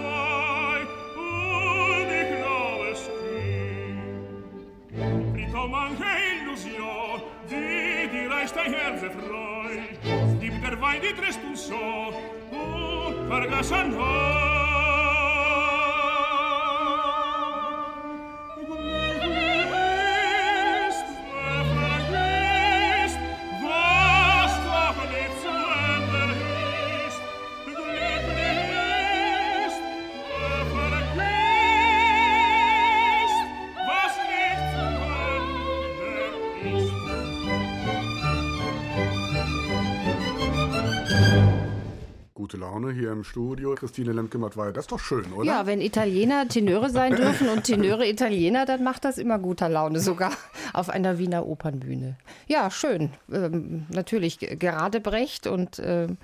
S6: kaum manche Illusion, die die reicht dein Herze freut. Lieb der Wein, die trist und so, und vergessen hat.
S2: Gute Laune hier im Studio. Christine Lemke-Mattweier, das ist doch schön, oder?
S3: Ja, wenn Italiener Tenöre sein dürfen und Tenöre Italiener, dann macht das immer guter Laune, sogar auf einer Wiener Opernbühne. Ja, schön. Ähm, natürlich gerade Brecht und ähm,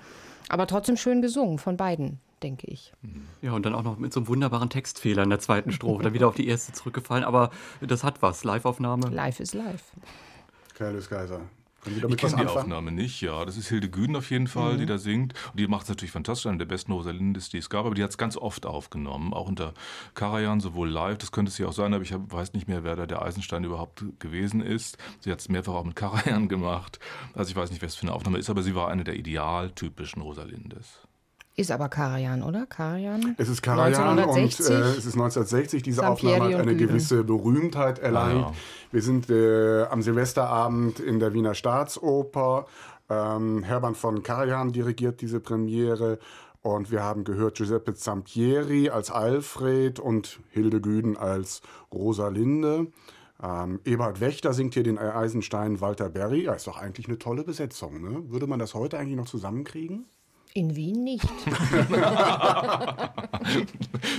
S3: aber trotzdem schön gesungen von beiden, denke ich.
S4: Ja, und dann auch noch mit so einem wunderbaren Textfehler in der zweiten Strophe, dann wieder auf die erste zurückgefallen. Aber das hat was. Live-Aufnahme.
S3: Live is live.
S2: Carlos Kaiser. Können
S5: Ich
S2: damit was
S5: kenne die
S2: anfangen?
S5: Aufnahme nicht, ja. Das ist Hilde Güden auf jeden Fall, die da singt. Und die macht es natürlich fantastisch, eine der besten Rosalindes, die es gab. Aber die hat es ganz oft aufgenommen, auch unter Karajan, sowohl live, das könnte es ja auch sein, aber ich hab, weiß nicht mehr, wer da der Eisenstein überhaupt gewesen ist. Sie hat es mehrfach auch mit Karajan gemacht. Also ich weiß nicht, wer es für eine Aufnahme ist, aber sie war eine der idealtypischen Rosalindes.
S3: Ist aber Karajan, oder? Karajan?
S2: Es ist Karajan und
S3: 1960.
S2: äh, es ist 1960. Diese Aufnahme hat
S3: und
S2: eine gewisse Berühmtheit erlangt.
S5: Ah, ja.
S2: Wir sind äh, am Silvesterabend in der Wiener Staatsoper. Ähm, Hermann von Karajan dirigiert diese Premiere. Und wir haben gehört Giuseppe Zampieri als Alfred und Hilde Güden als Rosalinde. Ähm, Eberhard Wächter singt hier den Eisenstein Walter Berry. Ja, ist doch eigentlich eine tolle Besetzung. Ne? Würde man das heute eigentlich noch zusammenkriegen?
S3: In Wien nicht.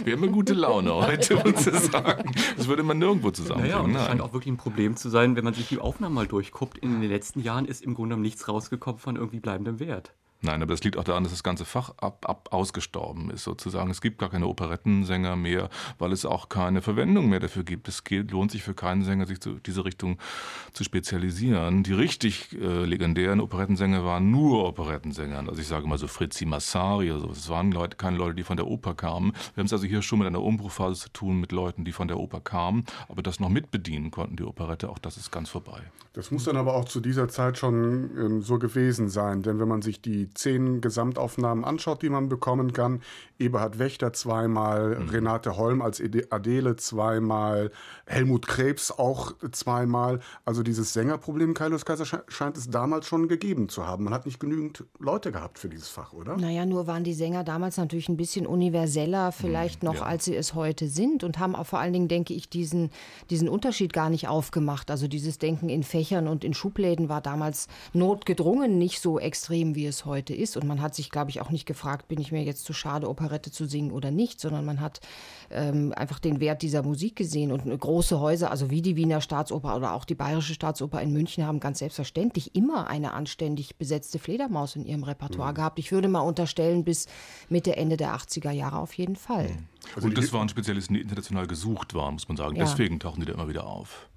S5: Wir haben eine gute Laune heute, muss ich sagen. Das würde man nirgendwo zusammenbringen.
S4: Naja, und das scheint auch wirklich ein Problem zu sein, wenn man sich die Aufnahmen mal durchguckt. In den letzten Jahren ist im Grunde genommen nichts rausgekommen von irgendwie bleibendem Wert.
S5: Nein, aber das liegt auch daran, dass das ganze Fach ab, ab ausgestorben ist, sozusagen. Es gibt gar keine Operettensänger mehr, weil es auch keine Verwendung mehr dafür gibt. Es geht, lohnt sich für keinen Sänger, sich zu diese Richtung zu spezialisieren. Die richtig äh, legendären Operettensänger waren nur Operettensänger. Also ich sage mal so Fritzi Massari oder so. Das waren Leute, keine Leute, die von der Oper kamen. Wir haben es also hier schon mit einer Umbruchphase zu tun, mit Leuten, die von der Oper kamen, aber das noch mitbedienen konnten, die Operette. Auch das ist ganz vorbei.
S2: Das muss dann aber auch zu dieser Zeit schon ähm, so gewesen sein, denn wenn man sich die zehn Gesamtaufnahmen anschaut, die man bekommen kann, Eberhard Wächter zweimal, Renate Holm als Adele zweimal, Helmut Krebs auch zweimal. Also dieses Sängerproblem, Kaius Kaiser, sche- scheint es damals schon gegeben zu haben. Man hat nicht genügend Leute gehabt für dieses Fach, oder?
S3: Naja, nur waren die Sänger damals natürlich ein bisschen universeller vielleicht noch, als sie es heute sind und haben auch vor allen Dingen, denke ich, diesen, diesen Unterschied gar nicht aufgemacht. Also dieses Denken in Fächern und in Schubläden war damals notgedrungen nicht so extrem, wie es heute ist. Und man hat sich, glaube ich, auch nicht gefragt, bin ich mir jetzt zu schade, Operette zu singen oder nicht, sondern man hat ähm, einfach den Wert dieser Musik gesehen. Und große Häuser, also wie die Wiener Staatsoper oder auch die Bayerische Staatsoper in München, haben ganz selbstverständlich immer eine anständig besetzte Fledermaus in ihrem Repertoire gehabt. Ich würde mal unterstellen, bis Mitte, Ende der 80er Jahre auf jeden Fall.
S5: Und das waren Spezialisten, die international gesucht waren, muss man sagen.
S3: Ja.
S5: Deswegen tauchen die da immer wieder auf.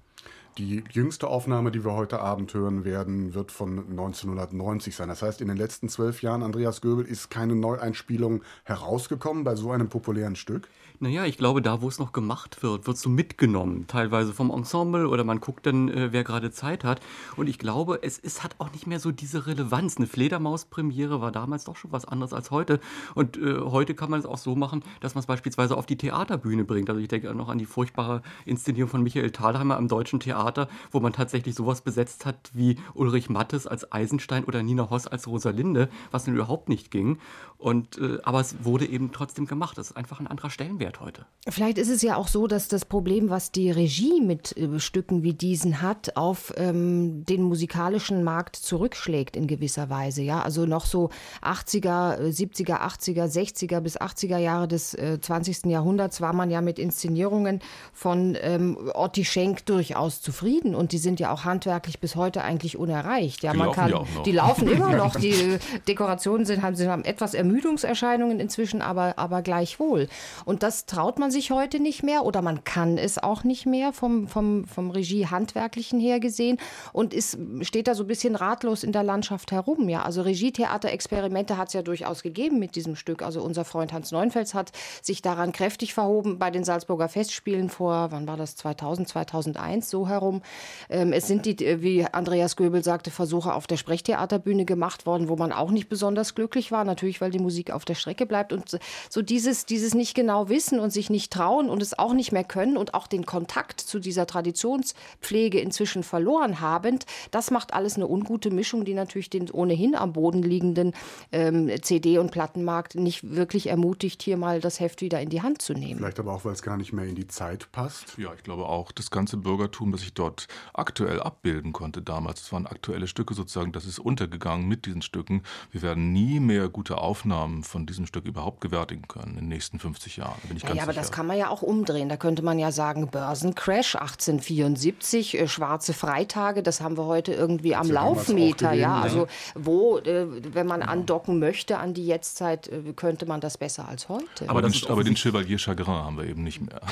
S2: Die jüngste Aufnahme, die wir heute Abend hören werden, wird von 1990 sein. Das heißt, in den letzten zwölf Jahren, Andreas Göbel, ist keine Neueinspielung herausgekommen bei so einem populären Stück?
S4: Naja, ich glaube, da, wo es noch gemacht wird, wird so mitgenommen. Teilweise vom Ensemble oder man guckt dann, äh, wer gerade Zeit hat. Und ich glaube, es, es hat auch nicht mehr so diese Relevanz. Eine Fledermaus-Premiere war damals doch schon was anderes als heute. Und äh, heute kann man es auch so machen, dass man es beispielsweise auf die Theaterbühne bringt. Also ich denke noch an die furchtbare Inszenierung von Michael Thalheimer am Deutschen Theater, wo man tatsächlich sowas besetzt hat wie Ulrich Mattes als Eisenstein oder Nina Hoss als Rosalinde, was nun überhaupt nicht ging. Und, äh, aber es wurde eben trotzdem gemacht. Das ist einfach ein anderer Stellenwert heute.
S3: Vielleicht ist es ja auch so, dass das Problem, was die Regie mit äh, Stücken wie diesen hat, auf ähm, den musikalischen Markt zurückschlägt in gewisser Weise. Ja, also noch so 80er, 70er, 80er, 60er bis 80er Jahre des äh, 20. Jahrhunderts war man ja mit Inszenierungen von ähm, Otti Schenk durchaus zufrieden und die sind ja auch handwerklich bis heute eigentlich unerreicht. Ja,
S5: Die
S3: man
S5: laufen
S3: kann,
S5: ja auch noch.
S3: die laufen immer noch. Die äh, Dekorationen sind, haben, sind, haben etwas Ermüdungserscheinungen inzwischen, aber, aber gleichwohl. Und das traut man sich heute nicht mehr oder man kann es auch nicht mehr vom, vom, vom Regie-Handwerklichen her gesehen und ist, steht da so ein bisschen ratlos in der Landschaft herum. Ja, also Regietheater-Experimente hat es ja durchaus gegeben mit diesem Stück. Also unser Freund Hans Neunfels hat sich daran kräftig verhoben bei den Salzburger Festspielen vor, wann war das, 2000, 2001, so herum. Ähm, es sind die, äh, wie Andreas Göbel sagte, Versuche auf der Sprechtheaterbühne gemacht worden, wo man auch nicht besonders glücklich war, natürlich, weil die Musik auf der Strecke bleibt. Und so dieses, dieses nicht genau wissen und sich nicht trauen und es auch nicht mehr können und auch den Kontakt zu dieser Traditionspflege inzwischen verloren habend, das macht alles eine ungute Mischung, die natürlich den ohnehin am Boden liegenden ähm, CD- und Plattenmarkt nicht wirklich ermutigt, hier mal das Heft wieder in die Hand zu nehmen.
S2: Vielleicht aber auch, weil es gar nicht mehr in die Zeit passt.
S5: Ja, ich glaube auch, das ganze Bürgertum, das ich dort aktuell abbilden konnte damals, das waren aktuelle Stücke sozusagen, das ist untergegangen mit diesen Stücken. Wir werden nie mehr gute Aufnahmen von diesem Stück überhaupt gewärtigen können in den nächsten 50 Jahren, bin ich
S3: Ja,
S5: ganz
S3: ja, aber
S5: sicher.
S3: das kann man ja auch umdrehen. Da könnte man ja sagen, Börsencrash 1874, äh, schwarze Freitage, das haben wir heute irgendwie am Laufmeter.
S2: auch
S3: Ja,
S2: gewesen,
S3: also wo, äh, wenn man andocken möchte an die Jetztzeit, äh, könnte man das besser als heute.
S4: Aber
S5: den, aber den Chevalier Chagrin haben wir eben nicht mehr.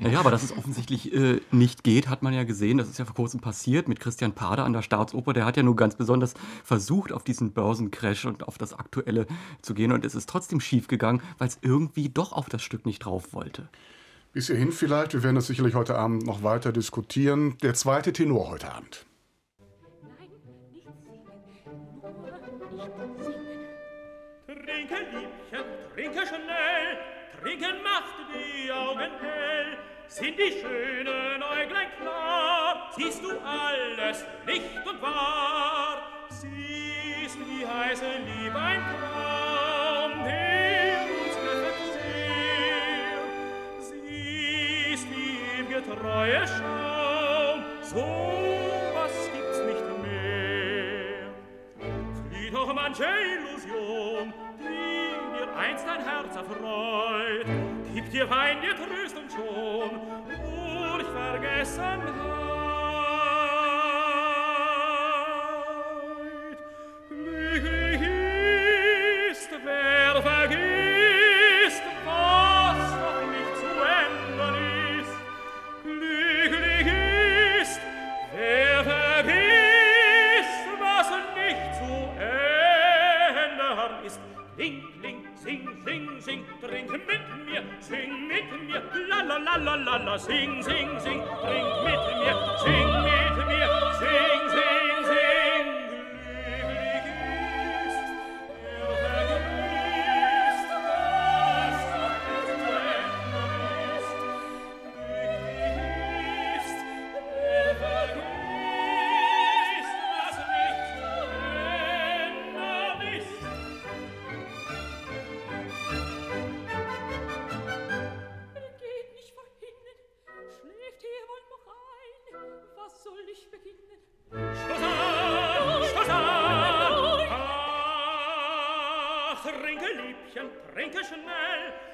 S4: Naja, aber dass es offensichtlich äh, nicht geht, hat man ja gesehen. Das ist ja vor kurzem passiert mit Christian Pader an der Staatsoper. Der hat ja nur ganz besonders versucht, auf diesen Börsencrash und auf das Aktuelle zu gehen. Und es ist trotzdem schief gegangen, weil es irgendwie doch auf das Stück nicht drauf wollte.
S2: Bis hierhin vielleicht, wir werden das sicherlich heute Abend noch weiter diskutieren. Der zweite Tenor heute Abend.
S7: Nein, nicht singen. Nur nicht singen.
S6: Trinke, Liebchen, trinke schnell, trinken macht die Augen hell. Sind die schönen Äuglein klar, siehst du alles nicht und wahr. Siehst die heiße Liebe ein Traum, treue Schaum, so was gibt's nicht mehr. Flieht doch manche Illusion, die mir einst dein Herz erfreut, gib dir Wein, dir Tröst und schon, durch Vergessenheit. Sing mit mir, la la la la la la, sing, sing, sing, trink mit mir, sing mit mir, sing, sing, sing.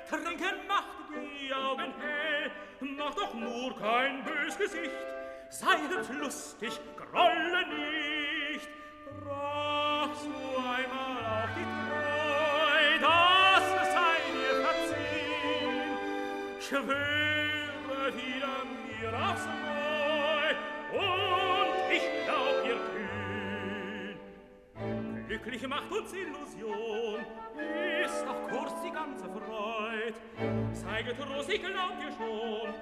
S6: trinken macht die Augen hell, mach doch nur kein bös Gesicht, sei nicht lustig, grolle nicht. Brachst du einmal auch die Treu, das sei dir verziehen, schwöre wieder mir aufs Neu, oh, glücklich macht uns Illusion, ist doch kurz die ganze Freud. Sei getrost, ich glaub dir schon,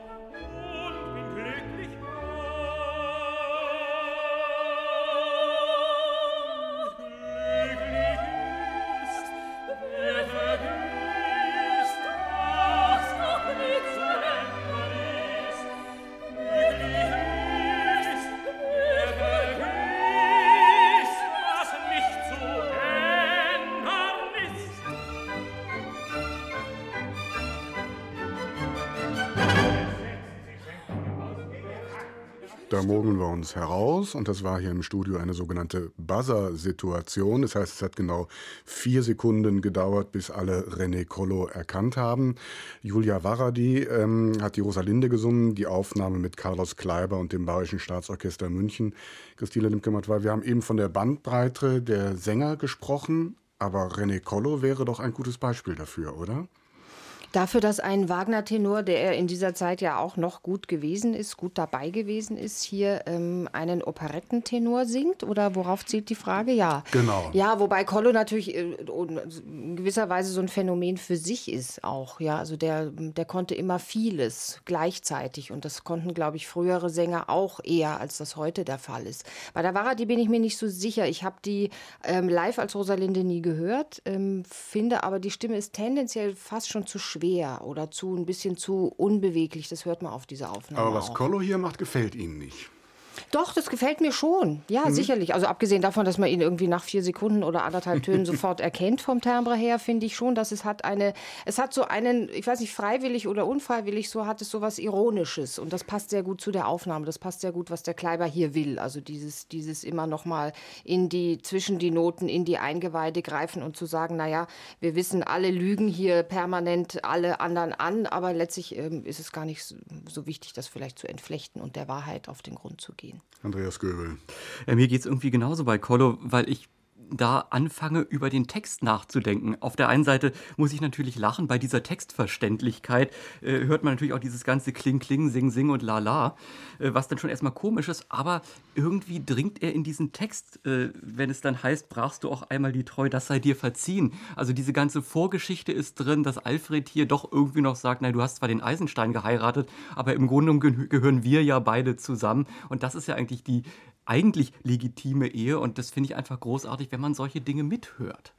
S2: mogeln wir uns heraus und das war hier im Studio eine sogenannte Buzzer-Situation. Das heißt, es hat genau vier Sekunden gedauert, bis alle René Collo erkannt haben. Julia Varadi ähm, hat die Rosalinde gesungen, die Aufnahme mit Carlos Kleiber und dem Bayerischen Staatsorchester München. Christine Limkemat, weil wir haben eben von der Bandbreite der Sänger gesprochen, aber René Collo wäre doch ein gutes Beispiel dafür, oder?
S3: Dafür, dass ein Wagner-Tenor, der in dieser Zeit ja auch noch gut gewesen ist, gut dabei gewesen ist, hier ähm, einen Operettentenor singt? Oder worauf zielt die Frage? Ja.
S2: Genau.
S3: Ja, wobei Kollo natürlich äh, in gewisser Weise so ein Phänomen für sich ist auch. Ja, also der, der konnte immer vieles gleichzeitig. Und das konnten, glaube ich, frühere Sänger auch eher, als das heute der Fall ist. Bei der Vara, die bin ich mir nicht so sicher. Ich habe die ähm, live als Rosalinde nie gehört, ähm, finde aber, die Stimme ist tendenziell fast schon zu schwer schwer oder zu ein bisschen zu unbeweglich. Das hört man auf dieser Aufnahme.
S2: Aber was Kollo hier macht, gefällt Ihnen nicht.
S3: Doch, das gefällt mir schon. Ja, mhm. sicherlich. Also abgesehen davon, dass man ihn irgendwie nach vier Sekunden oder anderthalb Tönen sofort erkennt vom Timbre her, finde ich schon, dass es hat eine, es hat so einen, ich weiß nicht, freiwillig oder unfreiwillig, so hat es so was Ironisches. Und das passt sehr gut zu der Aufnahme. Das passt sehr gut, was der Kleiber hier will. Also dieses, dieses immer noch mal in die, zwischen die Noten, in die Eingeweide greifen und zu sagen, naja, wir wissen, alle lügen hier permanent alle anderen an, aber letztlich ähm, ist es gar nicht so, so wichtig, das vielleicht zu entflechten und der Wahrheit auf den Grund zu gehen.
S2: Andreas Göbel.
S4: Ja, mir geht es irgendwie genauso bei Kollo, weil ich da anfange, über den Text nachzudenken. Auf der einen Seite muss ich natürlich lachen, bei dieser Textverständlichkeit äh, hört man natürlich auch dieses ganze Kling, Kling, Sing, Sing und Lala, äh, was dann schon erstmal komisch ist, aber irgendwie dringt er in diesen Text, äh, wenn es dann heißt, brachst du auch einmal die Treu, das sei dir verziehen. Also diese ganze Vorgeschichte ist drin, dass Alfred hier doch irgendwie noch sagt, nein, du hast zwar den Eisenstein geheiratet, aber im Grunde gehören wir ja beide zusammen und das ist ja eigentlich die eigentlich legitime Ehe und das finde ich einfach großartig, wenn man solche Dinge mithört.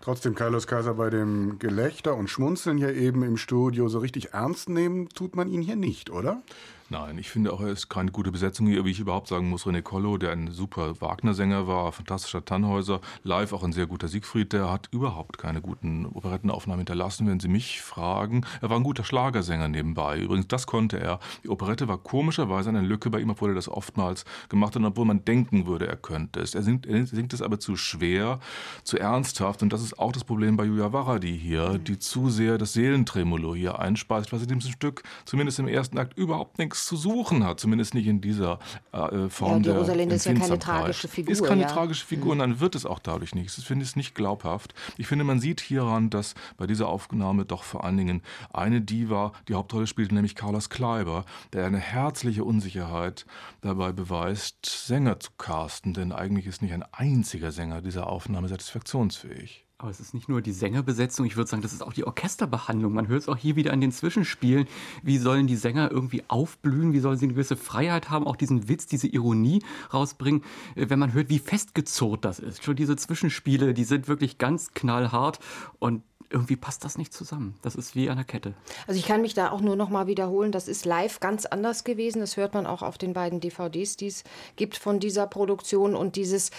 S2: Trotzdem, Carlos Kaiser, bei dem Gelächter und Schmunzeln hier eben im Studio so richtig ernst nehmen, tut man ihn hier nicht, oder?
S5: Nein, ich finde auch, er ist keine gute Besetzung hier, wie ich überhaupt sagen muss. René Collo, der ein super Wagner-Sänger war, fantastischer Tannhäuser, live auch ein sehr guter Siegfried, der hat überhaupt keine guten Operettenaufnahmen hinterlassen, wenn Sie mich fragen. Er war ein guter Schlagersänger nebenbei. Übrigens, das konnte er. Die Operette war komischerweise eine Lücke bei ihm, obwohl er das oftmals gemacht hat, obwohl man denken würde, er könnte es. Er singt, er singt es aber zu schwer, zu ernsthaft und das ist auch das Problem bei Julia Varadi hier, die zu sehr das Seelentremolo hier einspeist, was in diesem Stück zumindest im ersten Akt überhaupt nichts zu suchen hat, zumindest nicht in dieser äh, Form ja, die der
S3: Rosalinde ist ja keine tragische Figur.
S5: Ist keine
S3: ja.
S5: tragische Figur und dann wird es auch dadurch nicht. Ich finde es nicht glaubhaft. Ich finde, man sieht hieran, dass bei dieser Aufnahme doch vor allen Dingen eine Diva die Hauptrolle spielt, nämlich Carlos Kleiber, der eine herzliche Unsicherheit dabei beweist, Sänger zu casten, denn eigentlich ist nicht ein einziger Sänger dieser Aufnahme satisfaktionsfähig.
S4: Aber es ist nicht nur die Sängerbesetzung, ich würde sagen, das ist auch die Orchesterbehandlung. Man hört es auch hier wieder an den Zwischenspielen. Wie sollen die Sänger irgendwie aufblühen? Wie sollen sie eine gewisse Freiheit haben, auch diesen Witz, diese Ironie rausbringen? Äh, wenn man hört, wie festgezurrt das ist. Schon diese Zwischenspiele, die sind wirklich ganz knallhart und irgendwie passt das nicht zusammen. Das ist wie eine Kette.
S3: Also ich kann mich da auch nur noch mal wiederholen, das ist live ganz anders gewesen. Das hört man auch auf den beiden DVDs, die es gibt von dieser Produktion und dieses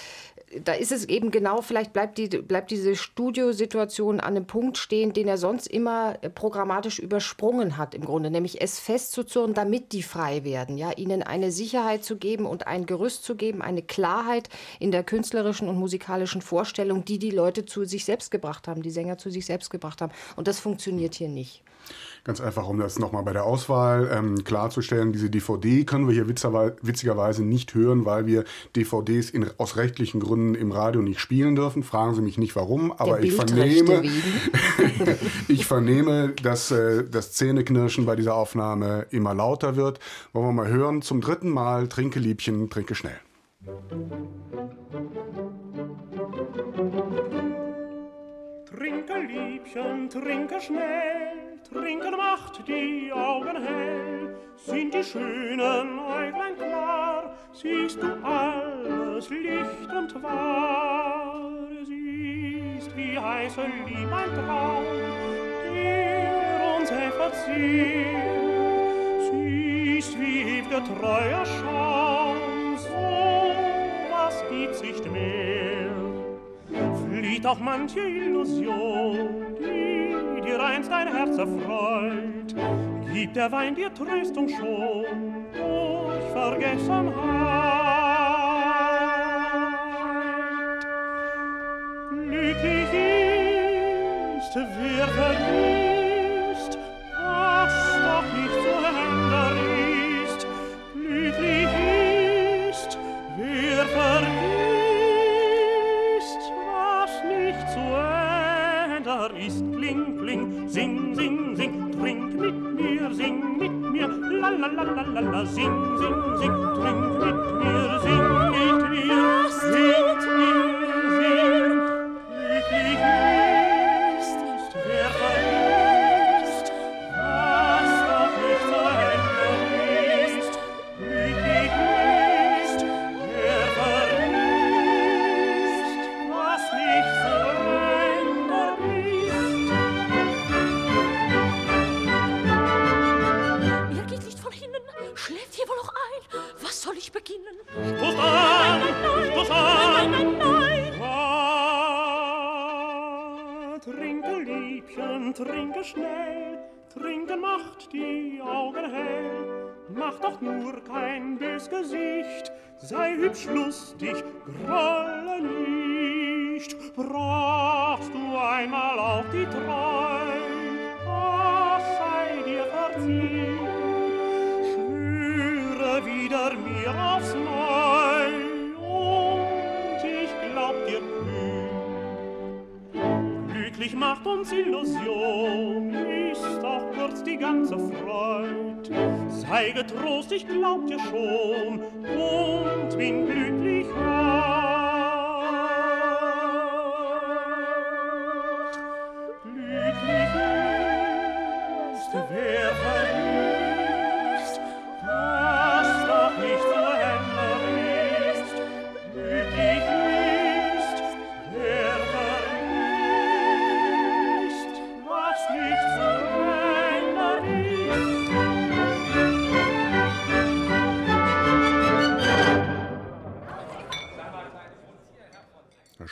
S3: da ist es eben genau, vielleicht bleibt, die, bleibt diese Studiosituation an einem Punkt stehen, den er sonst immer äh, programmatisch übersprungen hat, im Grunde, nämlich es festzuzurren, damit die frei werden, ja, ihnen eine Sicherheit zu geben und ein Gerüst zu geben, eine Klarheit in der künstlerischen und musikalischen Vorstellung, die die Leute zu sich selbst gebracht haben, die Sänger zu sich selbst gebracht haben. Und das funktioniert hier nicht.
S2: Ganz einfach, um das nochmal bei der Auswahl ähm, klarzustellen, diese DVD können wir hier witzigerweise nicht hören, weil wir DVDs in, aus rechtlichen Gründen im Radio nicht spielen dürfen. Fragen Sie mich nicht warum, aber ich vernehme, ich vernehme, dass äh, das Zähneknirschen bei dieser Aufnahme immer lauter wird. Wollen wir mal hören, zum dritten Mal Trinke Liebchen, trinke schnell. Musik
S6: Trinke, Liebchen, trinke schnell, trinken macht die Augen hell. Sind die schönen Äuglein klar, siehst du alles Licht und wahr. Siehst, wie heiße Lieb ein Traum, der uns verzieht. Siehst, wie ew'ge Treue Schaum, so was gibt's nicht mehr flieht auch manche Illusion, die dir einst dein Herz erfreut. Gibt der Wein dir Tröstung schon durch Vergessenheit. Glücklich ist, wer vergisst, was noch nicht zu ändern ist. Glücklich ist, wer vergisst, sing, sing, sing, trink mit mir, sing mit mir, la la la la la la, sing, sing, sing, trink mit mir, sing mit mir, sing mit mir,
S7: beginnen?
S6: Stoß an, stoß an.
S7: Nein, nein, nein.
S6: Ah, trinke, Liebchen, trinke schnell, trinken macht die Augen hell. Mach doch nur kein bös Gesicht, sei hübsch lustig, grolle nicht. Brachst du einmal auf die Treu, macht uns Illusion, ist auch kurz die ganze Freud. Sei getrost, ich glaub dir schon und bin glücklich heut.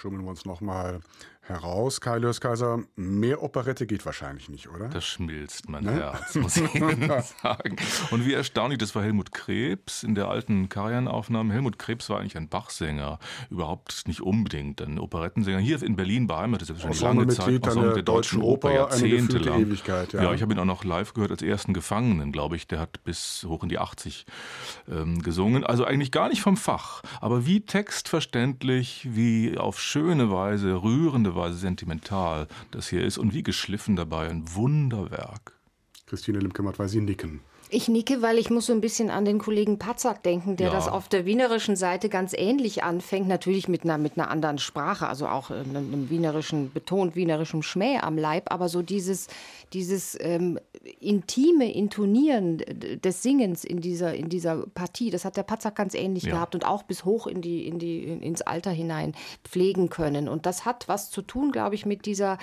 S2: Schummeln wir uns nochmal heraus. Kai Kaiser, mehr Operette geht wahrscheinlich nicht, oder?
S5: Das schmilzt mein
S2: Ne?
S5: Herz, muss ich Ihnen sagen. Und wie erstaunlich, das war Helmut Krebs in der alten Karajan-Aufnahme. Helmut Krebs war eigentlich ein Bachsänger, überhaupt nicht unbedingt ein Operettensänger. Hier in Berlin beheimatet, das ist schon lange Zeit.
S2: An
S5: Ensemble
S2: der Deutschen Oper, gefühlte
S5: jahrzehntelang.
S2: Ewigkeit, ja.
S5: ja, ich habe ihn auch noch live gehört als ersten Gefangenen, glaube ich. Der hat bis hoch in die 80 ähm, gesungen. Also eigentlich gar nicht vom Fach, aber wie textverständlich, wie auf schöne Weise, rührende Weise sentimental das hier ist und wie geschliffen dabei. Ein Wunderwerk.
S2: Christine Limkematt, weil Sie nicken.
S3: Ich nicke, weil ich muss so ein bisschen an den Kollegen Patzak denken, der
S5: Ja.
S3: das auf der wienerischen Seite ganz ähnlich anfängt, natürlich mit einer, mit einer anderen Sprache, also auch äh, einem, einem wienerischen, betont wienerischen Schmäh am Leib, aber so dieses, dieses ähm, intime Intonieren des Singens in dieser, in dieser Partie, das hat der Patzak ganz ähnlich
S5: Ja.
S3: gehabt und auch bis hoch in die, in die, ins Alter hinein pflegen können. Und das hat was zu tun, glaube ich, mit dieser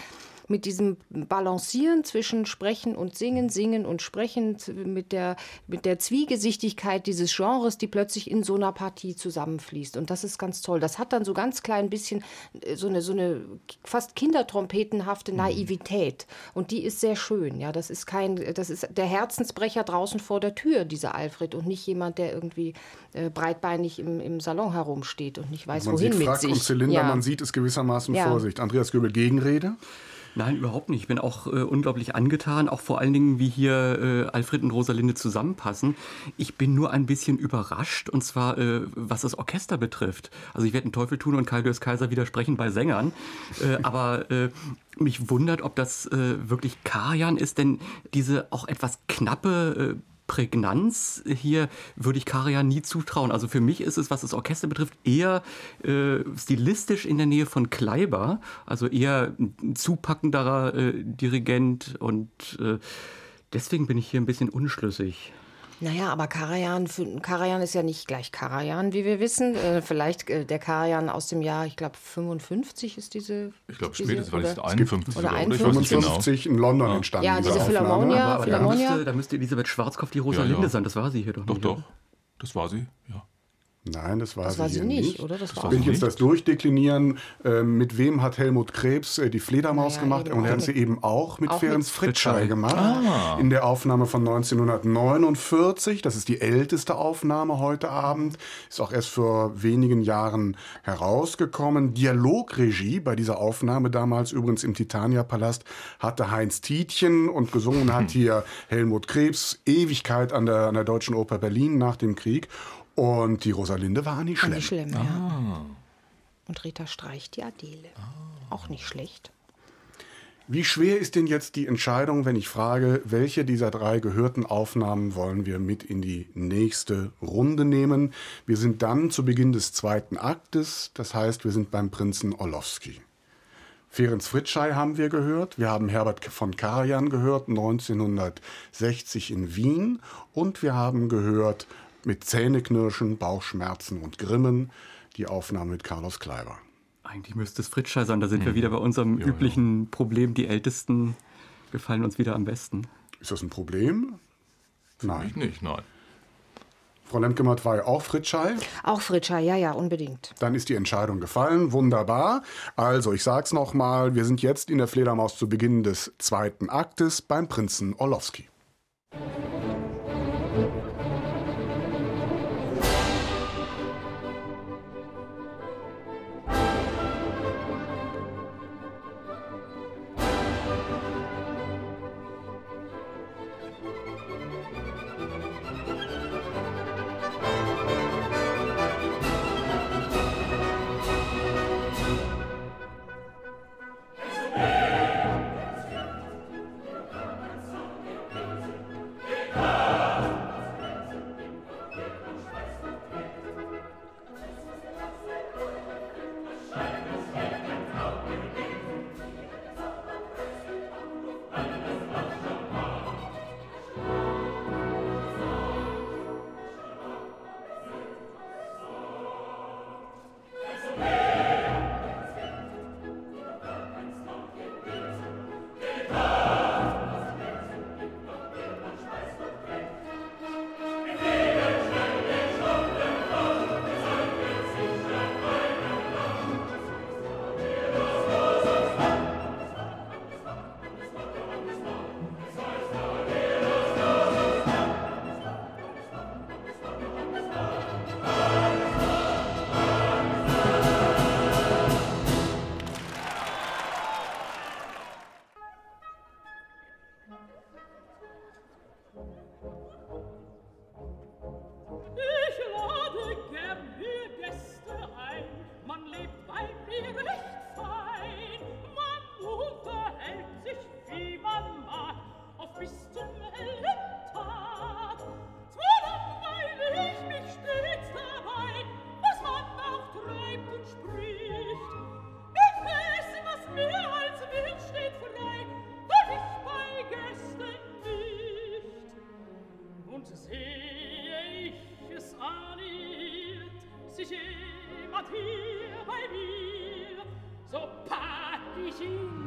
S3: mit diesem Balancieren zwischen Sprechen und Singen, Singen und Sprechen, mit der, mit der Zwiegesichtigkeit dieses Genres, die plötzlich in so einer Partie zusammenfließt. Und das ist ganz toll. Das hat dann so ganz klein bisschen äh, so eine, so eine fast kindertrompetenhafte Naivität. Und die ist sehr schön. Ja, das ist kein, das ist der Herzensbrecher draußen vor der Tür, dieser Alfred, und nicht jemand, der irgendwie äh, breitbeinig im, im Salon herumsteht und nicht weiß,
S2: Man
S3: wohin
S2: sieht
S3: mit
S2: Frack
S3: sich.
S2: und Zylinder,
S3: ja.
S2: man sieht es gewissermaßen
S3: Ja.
S2: vor sich. Andreas Göbel, Gegenrede?
S4: Nein, überhaupt nicht. Ich bin auch äh, unglaublich angetan, auch vor allen Dingen, wie hier äh, Alfred und Rosalinde zusammenpassen. Ich bin nur ein bisschen überrascht, und zwar äh, was das Orchester betrifft. Also ich werde den Teufel tun und Kaius Kaiser widersprechen bei Sängern. Äh, aber äh, mich wundert, ob das äh, wirklich Karajan ist, denn diese auch etwas knappe, Prägnanz hier würde ich Karajan nie zutrauen. Also für mich ist es, was das Orchester betrifft, eher äh, stilistisch in der Nähe von Kleiber. Also eher ein zupackenderer äh, Dirigent und äh, deswegen bin ich hier ein bisschen unschlüssig.
S3: Naja, aber Karajan, Karajan ist ja nicht gleich Karajan, wie wir wissen. Äh, vielleicht äh, der Karajan aus dem Jahr, ich glaube 55 ist diese.
S5: Ich glaube spätestens, weil es 51
S3: oder, oder
S2: 55 genau. in London entstanden.
S3: Ja, diese Philharmonia.
S4: Aber, aber da, müsste, da müsste Elisabeth Schwarzkopf die Rosalinde ja, ja. sein, das war sie hier doch,
S5: doch
S4: nicht.
S5: Doch, doch, das war sie, ja.
S2: Nein, das war
S3: das
S2: sie,
S3: war sie
S2: nicht.
S3: nicht. Oder? Das war
S2: Wenn ich jetzt das durchdeklinieren, äh, mit wem hat Helmut Krebs äh, die Fledermaus ja, gemacht? Und er hat sie eben auch mit auch Ferenc Fritschei gemacht. Ah. In der Aufnahme von 1949. Das ist die älteste Aufnahme heute Abend. Ist auch erst vor wenigen Jahren herausgekommen. Dialogregie bei dieser Aufnahme damals übrigens im Titania-Palast hatte Heinz Tietjen und gesungen hat hier Helmut Krebs. Ewigkeit an der, an der Deutschen Oper Berlin nach dem Krieg. Und die Rosalinde war Annie Schlemm.
S3: Annie Schlemm, ja. Ah. Und Rita Streich die Adele. Ah. Auch nicht schlecht.
S2: Wie schwer ist denn jetzt die Entscheidung, wenn ich frage, welche dieser drei gehörten Aufnahmen wollen wir mit in die nächste Runde nehmen? Wir sind dann zu Beginn des zweiten Aktes, das heißt, wir sind beim Prinzen Orlowski. Ferenc Fritschei haben wir gehört, wir haben Herbert von Karajan gehört, 1960 in Wien und wir haben gehört mit Zähneknirschen, Bauchschmerzen und Grimmen die Aufnahme mit Carlos Kleiber.
S4: Eigentlich müsste es Fritzschei sein, da sind hm. wir wieder bei unserem ja, üblichen ja. Problem, die Ältesten gefallen uns wieder am besten.
S2: Ist das ein Problem?
S5: Nein. Ich nicht, nein.
S2: Frau Lemke-Matt war ja auch Fritschei.
S3: Auch Fritschei, ja, ja, unbedingt.
S2: Dann ist die Entscheidung gefallen. Wunderbar. Also, ich sag's nochmal. Wir sind jetzt in der Fledermaus zu Beginn des zweiten Aktes beim Prinzen Orlowski.
S7: machine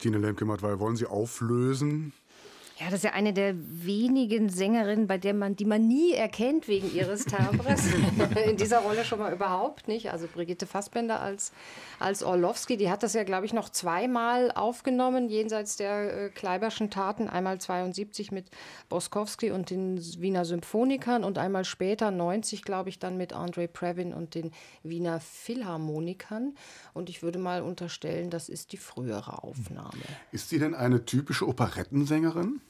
S2: Christine Lemke-Mattwey, wollen Sie auflösen?
S3: Ja, das ist ja eine der wenigen Sängerinnen, bei der man, die man nie erkennt wegen ihres Timbres. In dieser Rolle schon mal überhaupt nicht. Also Brigitte Fassbender als, als Orlowski, die hat das ja, glaube ich, noch zweimal aufgenommen, jenseits der äh, Kleiberschen Taten. Einmal 72 mit Boskowski und den Wiener Symphonikern und einmal später, 90, glaube ich, dann mit Andre Previn und den Wiener Philharmonikern. Und ich würde mal unterstellen, das ist die frühere Aufnahme.
S2: Ist sie denn eine typische Operettensängerin?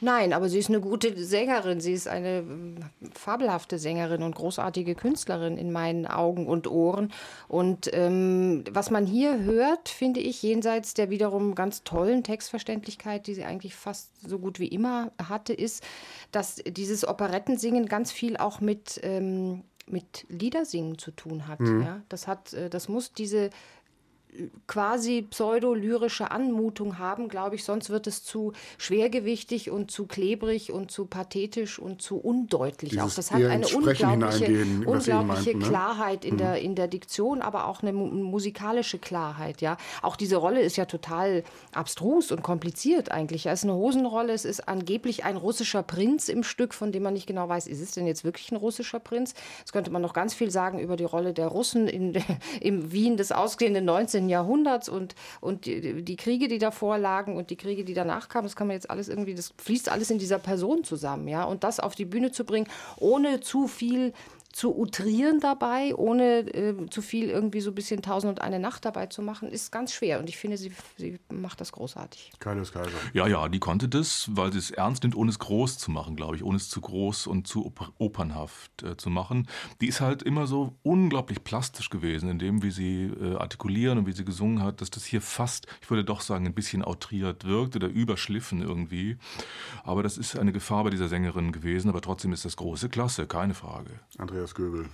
S3: Nein, aber sie ist eine gute Sängerin. Sie ist eine ähm, fabelhafte Sängerin und großartige Künstlerin in meinen Augen und Ohren. Und ähm, was man hier hört, finde ich, jenseits der wiederum ganz tollen Textverständlichkeit, die sie eigentlich fast so gut wie immer hatte, ist, dass dieses Operettensingen ganz viel auch mit, ähm, mit Liedersingen zu tun hat. Ja? Das, hat äh, das muss diese quasi pseudo-lyrische Anmutung haben, glaube ich, sonst wird es zu schwergewichtig und zu klebrig und zu pathetisch und zu undeutlich.
S2: Dieses
S3: auch das hat eine unglaubliche, unglaubliche
S2: meinten, ne?
S3: Klarheit in, der, in der Diktion, aber auch eine mu musikalische Klarheit. Ja, auch diese Rolle ist ja total abstrus und kompliziert eigentlich. Es ist eine Hosenrolle. Es ist angeblich ein russischer Prinz im Stück, von dem man nicht genau weiß, ist es denn jetzt wirklich ein russischer Prinz? Jetzt könnte man noch ganz viel sagen über die Rolle der Russen in, im Wien des ausgehenden 19. Jahrhunderts und, und die, die Kriege, die davor lagen und die Kriege, die danach kamen. Das kann man jetzt alles irgendwie, das fließt alles in dieser Person zusammen. Ja, und das auf die Bühne zu bringen, ohne zu viel zu utrieren dabei, ohne äh, zu viel irgendwie so ein bisschen Tausend und eine Nacht dabei zu machen, ist ganz schwer. Und ich finde, sie, sie macht das großartig.
S2: Kaius Kaiser.
S5: Ja, ja, die konnte das, weil sie es ernst nimmt, ohne es groß zu machen, glaube ich, ohne es zu groß und zu op opernhaft äh, zu machen. Die ist halt immer so unglaublich plastisch gewesen, in dem, wie sie äh, artikulieren und wie sie gesungen hat, dass das hier fast, ich würde doch sagen, ein bisschen outriert wirkt oder überschliffen irgendwie. Aber das ist eine Gefahr bei dieser Sängerin gewesen, aber trotzdem ist das große Klasse, keine Frage.
S2: Andreas Göbel.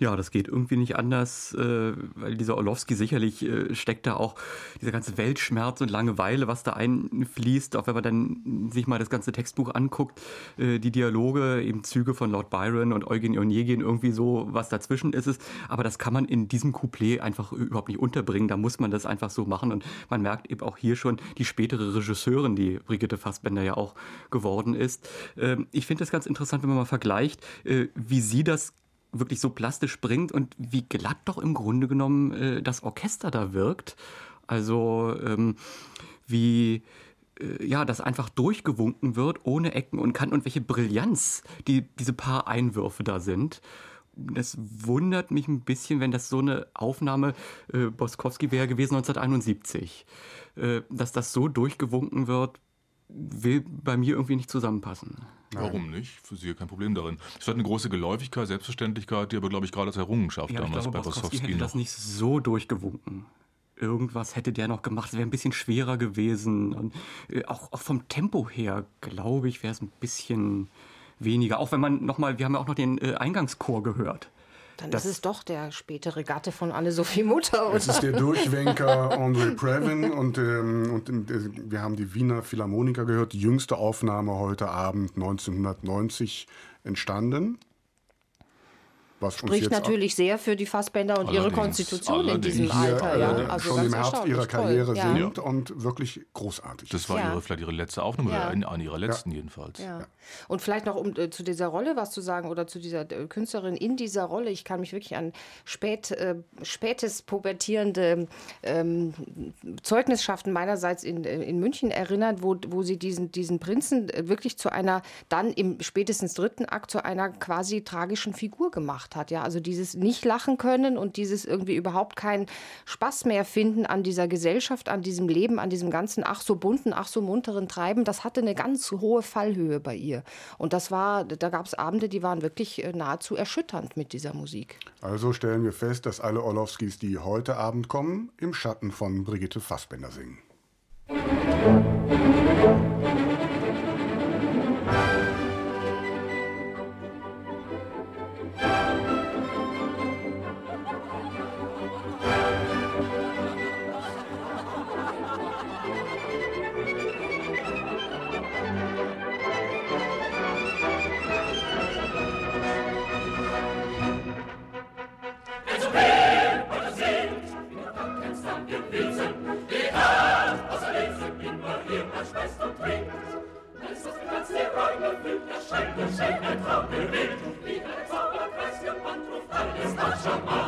S4: Ja, das geht irgendwie nicht anders, äh, weil dieser Orlowski sicherlich äh, steckt da auch dieser ganze Weltschmerz und Langeweile, was da einfließt, auch wenn man dann sich mal das ganze Textbuch anguckt, äh, die Dialoge, eben Züge von Lord Byron und Eugen Onegin, irgendwie so, was dazwischen ist es. Aber das kann man in diesem Couplet einfach überhaupt nicht unterbringen. Da muss man das einfach so machen und man merkt eben auch hier schon die spätere Regisseurin, die Brigitte Fassbender ja auch geworden ist. Ähm, ich finde das ganz interessant, wenn man mal vergleicht, äh, wie sie das wirklich so plastisch bringt und wie glatt doch im Grunde genommen äh, das Orchester da wirkt. Also ähm, wie äh, ja, das einfach durchgewunken wird, ohne Ecken und Kanten und welche Brillanz die, diese paar Einwürfe da sind. Das wundert mich ein bisschen, wenn das so eine Aufnahme äh, Boskowski wäre gewesen 1971. Äh, dass das so durchgewunken wird, will bei mir irgendwie nicht zusammenpassen.
S5: Warum nicht? Für sie kein Problem darin. Es hat eine große Geläufigkeit, Selbstverständlichkeit, die aber, glaube ich, gerade als Errungenschaft
S4: Ja,
S5: damals
S4: glaube,
S5: bei
S4: Boskowski hätte
S5: noch.
S4: das nicht so durchgewunken. Irgendwas hätte der noch gemacht, es wäre ein bisschen schwerer gewesen. Und äh, auch, auch vom Tempo her, glaube ich, wäre es ein bisschen weniger. Auch wenn man nochmal, wir haben ja auch noch den äh, Eingangschor gehört.
S3: Dann
S4: Das-
S3: ist es doch der spätere Gatte von Anne-Sophie Mutter.
S2: Es
S3: Oder?
S2: ist der Durchwenker Andre Previn und, ähm, und äh, wir haben die Wiener Philharmoniker gehört. Die jüngste Aufnahme heute Abend 1990 entstanden. Was
S3: Spricht natürlich sehr für die Fassbänder und allerdings, ihre Konstitution allerdings. in diesem Alter.
S2: Ja. Also schon im Herbst ihrer Karriere toll. sind ja. und wirklich großartig.
S5: Das war ihre, vielleicht ihre letzte Aufnahme, ja. an ihrer letzten jedenfalls.
S3: Und vielleicht noch, um äh, zu dieser Rolle was zu sagen oder zu dieser äh, Künstlerin in dieser Rolle. Ich kann mich wirklich an spät, äh, spätes pubertierende ähm, Zeugnisschaften meinerseits in, äh, in München erinnern, wo, wo sie diesen, diesen Prinzen wirklich zu einer, dann im spätestens dritten Akt zu einer quasi tragischen Figur gemacht hat. Ja, also dieses nicht lachen können und dieses irgendwie überhaupt keinen Spaß mehr finden an dieser Gesellschaft, an diesem Leben, an diesem ganzen ach so bunten, ach so munteren Treiben, das hatte eine ganz hohe Fallhöhe bei ihr. Und das war, da gab es Abende, die waren wirklich äh, nahezu erschütternd mit dieser Musik.
S2: Also stellen wir fest, dass alle Orlowskis, die heute Abend kommen, im Schatten von Brigitte Fassbender singen.
S7: Sonst wär der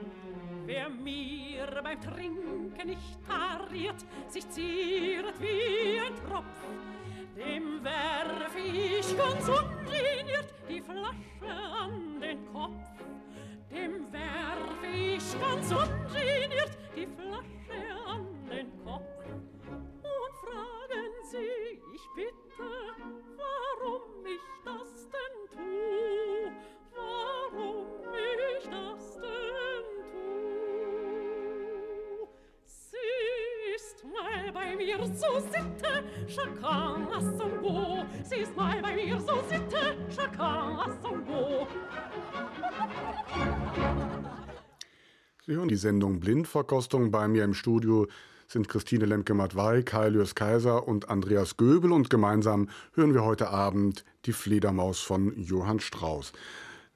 S7: Wer mir beim Trinken nicht tariert, sich zieret wie ein Tropf, dem werf ich ganz ungeniert die Flasche an den Kopf. Dem werf ich ganz ungeniert die Flasche an den Kopf. Und fragen Sie, ich bitte, warum ich das denn tu? Warum ich das denn ist mal bei mir so sitte, chacun à son go. Sie ist mal bei mir so sitte, chacun à son go.
S2: Sie hören die Sendung Blindverkostung bei mir im Studio sind Christine Lemke-Matwei, Kai Lürs Kaiser und Andreas Göbel und gemeinsam hören wir heute Abend die Fledermaus von Johann Strauss.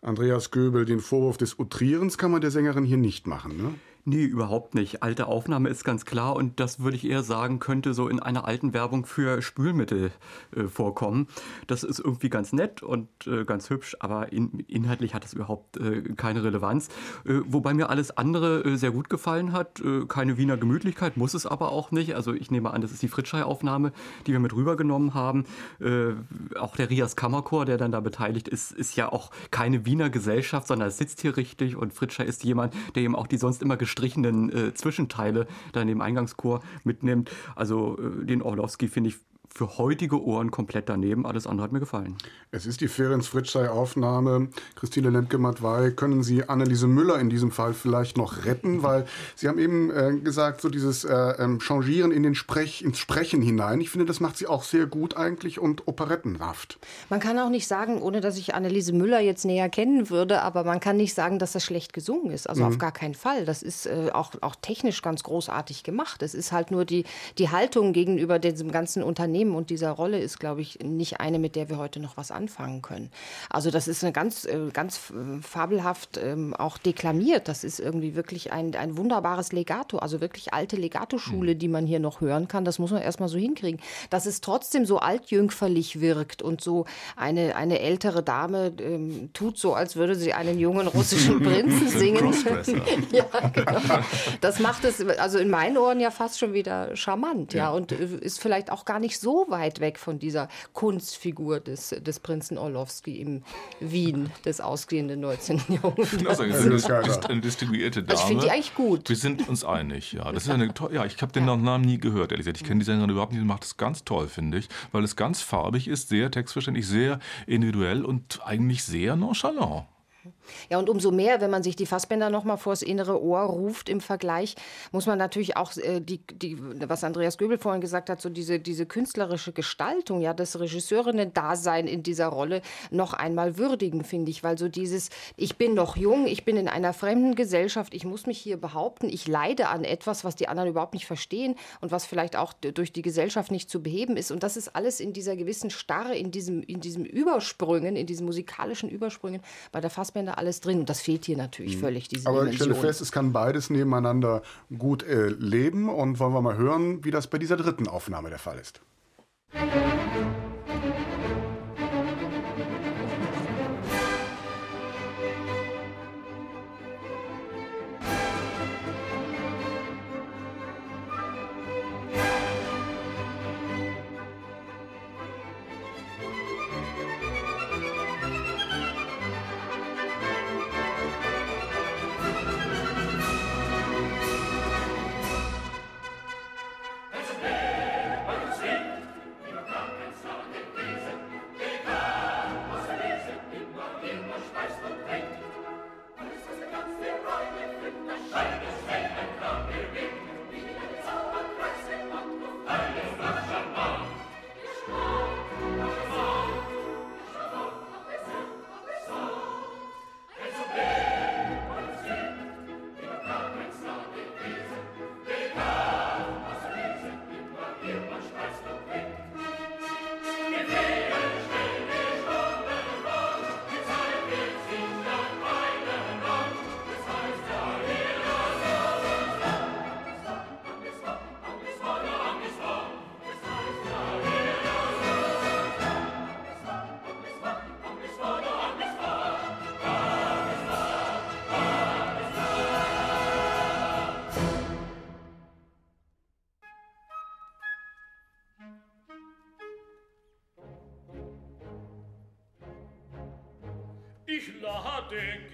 S2: Andreas Göbel, den Vorwurf des Utrierens kann man der Sängerin hier nicht machen, ne?
S4: Nee, überhaupt nicht. Alte Aufnahme ist ganz klar und das würde ich eher sagen, könnte so in einer alten Werbung für Spülmittel äh, vorkommen. Das ist irgendwie ganz nett und äh, ganz hübsch, aber in, inhaltlich hat das überhaupt äh, keine Relevanz. Äh, wobei mir alles andere äh, sehr gut gefallen hat. Äh, keine Wiener Gemütlichkeit muss es aber auch nicht. Also ich nehme an, das ist die Fritschei-Aufnahme, die wir mit rübergenommen haben. auch der Rias Kammerchor, der dann da beteiligt ist, ist ja auch keine Wiener Gesellschaft, sondern es sitzt hier richtig und Fritschei ist jemand, der eben auch die sonst immer gestrichenen äh, Zwischenteile da in dem Eingangschor mitnimmt. Also äh, den Orlowski finde ich für heutige Ohren komplett daneben. Alles andere hat mir gefallen.
S2: Es ist die Ferenc Fritschei-Aufnahme. Christine Lemke-Matwei, können Sie Anneliese Müller in diesem Fall vielleicht noch retten? Weil Sie haben eben äh, gesagt, so dieses äh, ähm, Changieren in den Sprech, ins Sprechen hinein. Ich finde, das macht sie auch sehr gut eigentlich und operettenhaft.
S3: Man kann auch nicht sagen, ohne dass ich Anneliese Müller jetzt näher kennen würde, aber man kann nicht sagen, dass das schlecht gesungen ist. Also mhm. auf gar keinen Fall. Das ist äh, auch, auch technisch ganz großartig gemacht. Es ist halt nur die, die Haltung gegenüber diesem ganzen Unternehmen Unternehmen und dieser Rolle ist, glaube ich, nicht eine, mit der wir heute noch was anfangen können. Also das ist eine ganz, äh, ganz äh, fabelhaft ähm, auch deklamiert. Das ist irgendwie wirklich ein, ein wunderbares Legato, also wirklich alte Legato-Schule, mhm. die man hier noch hören kann. Das muss man erstmal so hinkriegen. Dass es trotzdem so altjüngferlich wirkt und so eine, eine ältere Dame ähm, tut so, als würde sie einen jungen russischen Prinzen singen. ja, genau. Das macht es also in meinen Ohren ja fast schon wieder charmant, ja, ja und äh, ist vielleicht auch gar nicht so weit weg von dieser Kunstfigur des, des Prinzen Orlowski im Wien des ausgehenden 19. Jahrhunderts.
S5: Ist eine distinguierte Dame.
S3: Also ich finde die eigentlich gut.
S5: Wir sind uns einig, ja. Das ist eine ja, ich habe den ja. Namen nie gehört, ehrlich gesagt. Ich kenne die Sängerin überhaupt nicht. Die macht es ganz toll, finde ich, weil es ganz farbig ist, sehr textverständlich, sehr individuell und eigentlich sehr nonchalant.
S3: Ja, und umso mehr, wenn man sich die Fassbänder noch mal vors innere Ohr ruft im Vergleich, muss man natürlich auch äh, die, die, was Andreas Göbel vorhin gesagt hat, so diese, diese künstlerische Gestaltung, ja, das Regisseurinnen-Dasein in dieser Rolle noch einmal würdigen, finde ich, weil so dieses, ich bin noch jung, ich bin in einer fremden Gesellschaft, ich muss mich hier behaupten, ich leide an etwas, was die anderen überhaupt nicht verstehen und was vielleicht auch durch die Gesellschaft nicht zu beheben ist. Und das ist alles in dieser gewissen Starre, in diesem, in diesem Übersprüngen, in diesen musikalischen Übersprüngen bei der Fassbänder alles drin. Und das fehlt hier natürlich mhm. völlig, diese
S2: Aber
S3: Dimension.
S2: ich stelle fest, es kann beides nebeneinander gut äh, leben. Und wollen wir mal hören, wie das bei dieser dritten Aufnahme der Fall ist. Musik
S6: hatte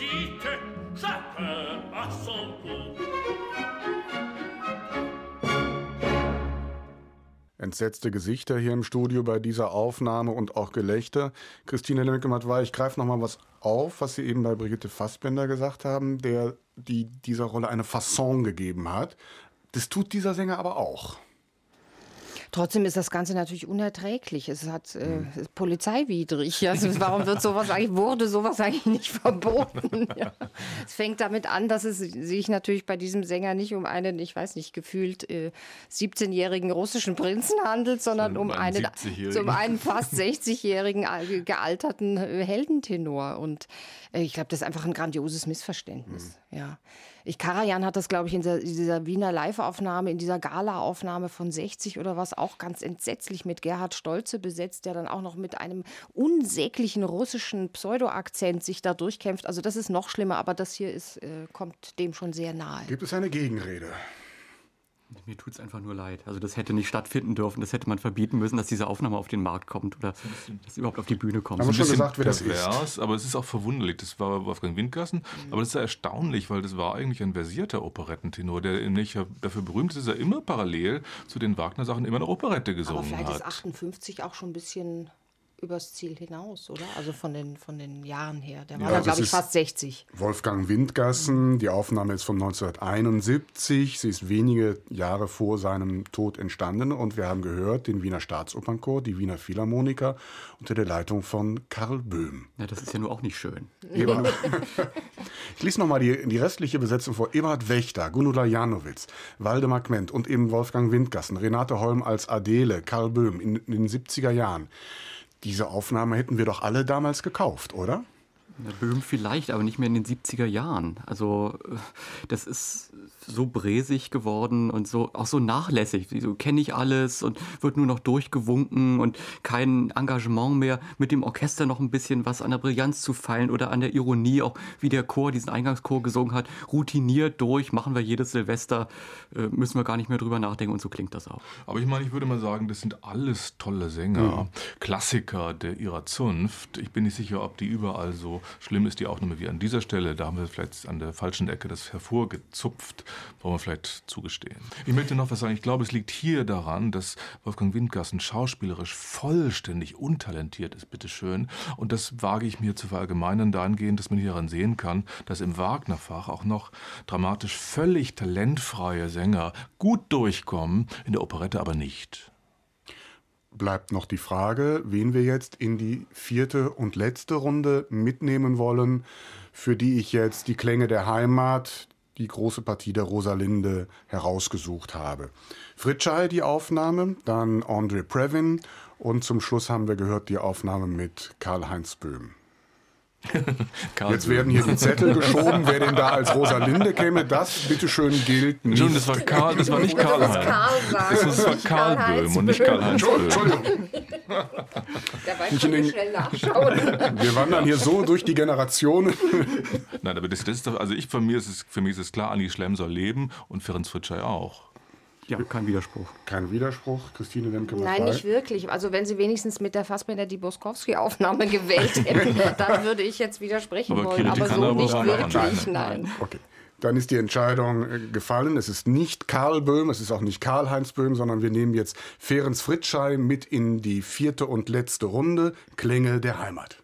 S6: sieht chacun à son goût.
S2: Entsetzte Gesichter hier im Studio bei dieser Aufnahme und auch Gelächter. Christine Lemke-Matwei, ich greife nochmal was auf, was Sie eben bei Brigitte Fassbender gesagt haben, der die dieser Rolle eine Fasson gegeben hat. Das tut dieser Sänger aber auch.
S3: Trotzdem ist das Ganze natürlich unerträglich. Es hat äh, ist polizeiwidrig. Also warum wird sowas eigentlich, wurde sowas eigentlich nicht verboten? Ja. Es fängt damit an, dass es sich natürlich bei diesem Sänger nicht um einen, ich weiß nicht, gefühlt äh, 17-jährigen russischen Prinzen handelt, sondern um einen, um einen fast 60-jährigen äh, gealterten Heldentenor. Und äh, ich glaube, das ist einfach ein grandioses Missverständnis. Ja. Ich, Karajan hat das, glaube ich, in dieser, Wiener Live-Aufnahme, in dieser Gala-Aufnahme von 60 oder was, auch ganz entsetzlich mit Gerhard Stolze besetzt, der dann auch noch mit einem unsäglichen russischen Pseudo-Akzent sich da durchkämpft. Also das ist noch schlimmer, aber das hier ist, äh, kommt dem schon sehr nahe.
S2: Gibt es eine Gegenrede?
S4: Mir tut es einfach nur leid. Also das hätte nicht stattfinden dürfen. Das hätte man verbieten müssen, dass diese Aufnahme auf den Markt kommt oder dass überhaupt auf die Bühne kommt.
S2: Haben schon gesagt, wer das ist?
S5: pervers, aber es ist auch verwunderlich. Das war Wolfgang Windgassen, aber das ist ja erstaunlich, weil das war eigentlich ein versierter Operettentenor, der nämlich dafür berühmt ist, dass er immer parallel zu den Wagner-Sachen immer eine Operette
S3: Aber
S5: gesungen
S3: vielleicht ist
S5: hat.
S3: 58 auch schon ein bisschen übers Ziel hinaus, oder? Also von den, von den Jahren her. Der war
S2: Ja, das
S3: glaube ich, fast 60.
S2: Wolfgang Windgassen, die Aufnahme ist von 1971. Sie ist wenige Jahre vor seinem Tod entstanden und wir haben gehört den Wiener Staatsopernchor, die Wiener Philharmoniker unter der Leitung von Karl Böhm.
S4: Ja, das ist ja nur auch nicht schön.
S2: Ich lese nochmal die, die restliche Besetzung vor. Eberhard Wächter, Gunula Janowitz, Waldemar Kment und eben Wolfgang Windgassen, Renate Holm als Adele, Karl Böhm in, in den 70er Jahren. Diese Aufnahme hätten wir doch alle damals gekauft, oder?
S4: Böhm vielleicht, aber nicht mehr in den 70er Jahren. Also äh, das ist so bräsig geworden und so auch so nachlässig. So kenne ich alles und wird nur noch durchgewunken und kein Engagement mehr, mit dem Orchester noch ein bisschen was an der Brillanz zu feilen oder an der Ironie, auch wie der Chor diesen Eingangschor gesungen hat, routiniert durch, machen wir jedes Silvester, äh, müssen wir gar nicht mehr drüber nachdenken und so klingt das auch.
S5: Aber ich meine, ich würde mal sagen, das sind alles tolle Sänger, Klassiker der ihrer Zunft. Ich bin nicht sicher, ob die überall so schlimm ist, die Aufnahme wie an dieser Stelle. Da haben wir vielleicht an der falschen Ecke das hervorgezupft, wollen wir vielleicht zugestehen. Ich möchte noch was sagen. Ich glaube, es liegt hier daran, dass Wolfgang Windgassen schauspielerisch vollständig untalentiert ist, bitteschön. Und das wage ich mir zu verallgemeinern dahingehend, dass man hieran sehen kann, dass im Wagner-Fach auch noch dramatisch völlig talentfreie Sänger gut durchkommen, in der Operette aber nicht.
S2: Bleibt noch die Frage, wen wir jetzt in die vierte und letzte Runde mitnehmen wollen.
S7: für die ich jetzt die Klänge der Heimat, die große Partie der Rosalinde herausgesucht habe. Fritschei die Aufnahme, dann Andre Previn und zum Schluss haben wir gehört die Aufnahme mit Karl-Heinz Böhm. Jetzt werden hier die Zettel geschoben, wer denn da als Rosalinde käme, das bitteschön gilt nicht.
S5: Schon, das war Karl, das war nicht Karl Heinz. Das, das war Karl Böhm und nicht Karl-Heinz Böhm.
S7: Entschuldigung.
S3: Da weiß
S7: Nicht
S3: man
S7: in den-
S3: schnell nachschauen.
S7: Wir wandern hier so durch die Generationen.
S5: Nein, aber das, das ist doch, also ich von mir ist es, für mich ist es klar, Anni Schlemm soll leben und Ferenc Fritschei auch.
S4: Ja, kein Widerspruch.
S7: Kein Widerspruch, Christine Lemke
S3: Nein, nicht wirklich. Also wenn Sie wenigstens mit der Fassbinder die Boskowski-Aufnahme gewählt hätten, dann würde ich jetzt widersprechen
S5: Aber
S3: wollen. Aber so
S5: aber
S3: nicht wirklich,
S5: machen.
S3: nein.
S7: Okay. Dann ist die Entscheidung äh, gefallen. Es ist nicht Karl Böhm, es ist auch nicht Karl-Heinz Böhm, sondern wir nehmen jetzt Ferenc Fritschei mit in die vierte und letzte Runde. Klänge der Heimat.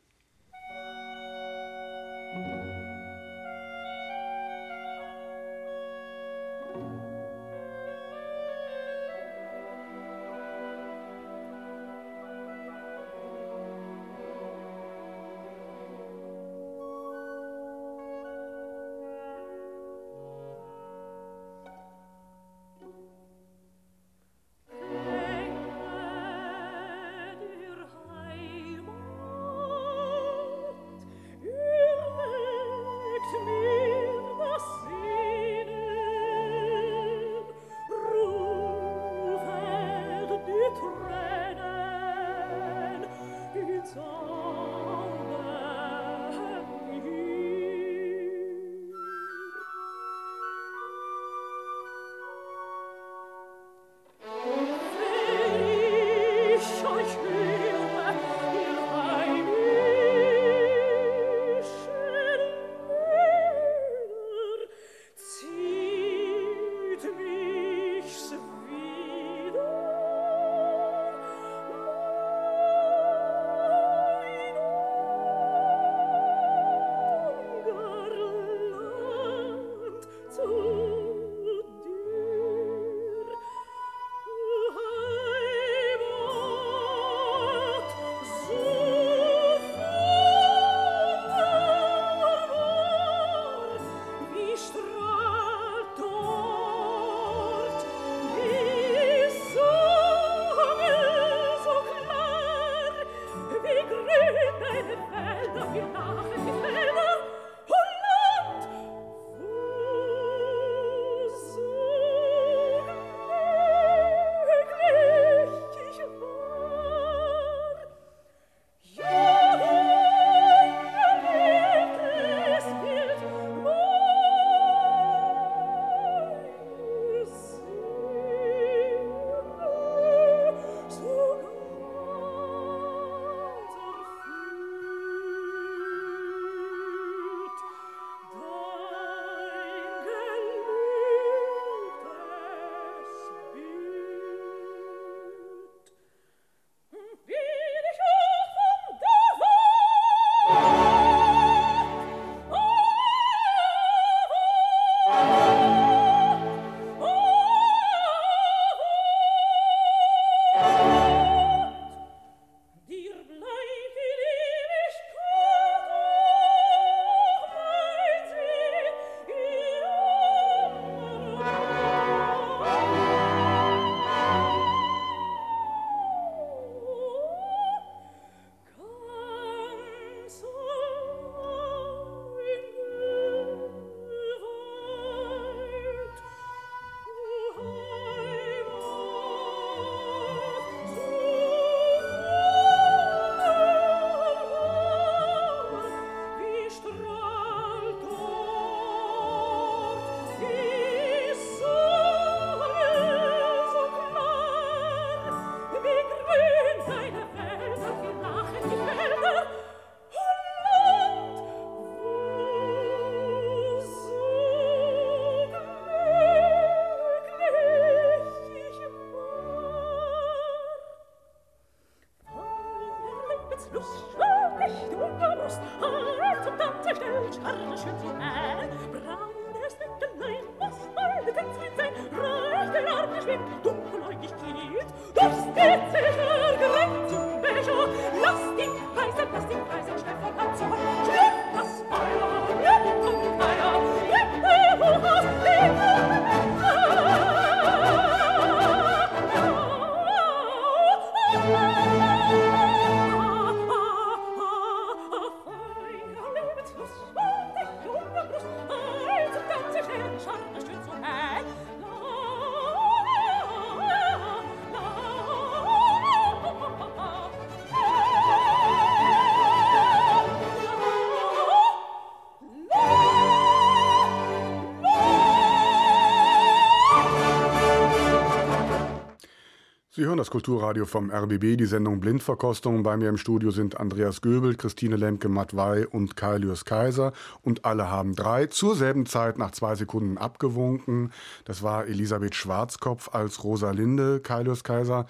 S8: Sie
S2: hören das Kulturradio vom RBB, die Sendung Blindverkostung. Bei mir im Studio sind Andreas Göbel, Christine Lemke Matwei und Kailius Kaiser. Und alle haben drei zur selben Zeit nach zwei Sekunden abgewunken. Das war Elisabeth Schwarzkopf als Rosalinde, Kailius Kaiser.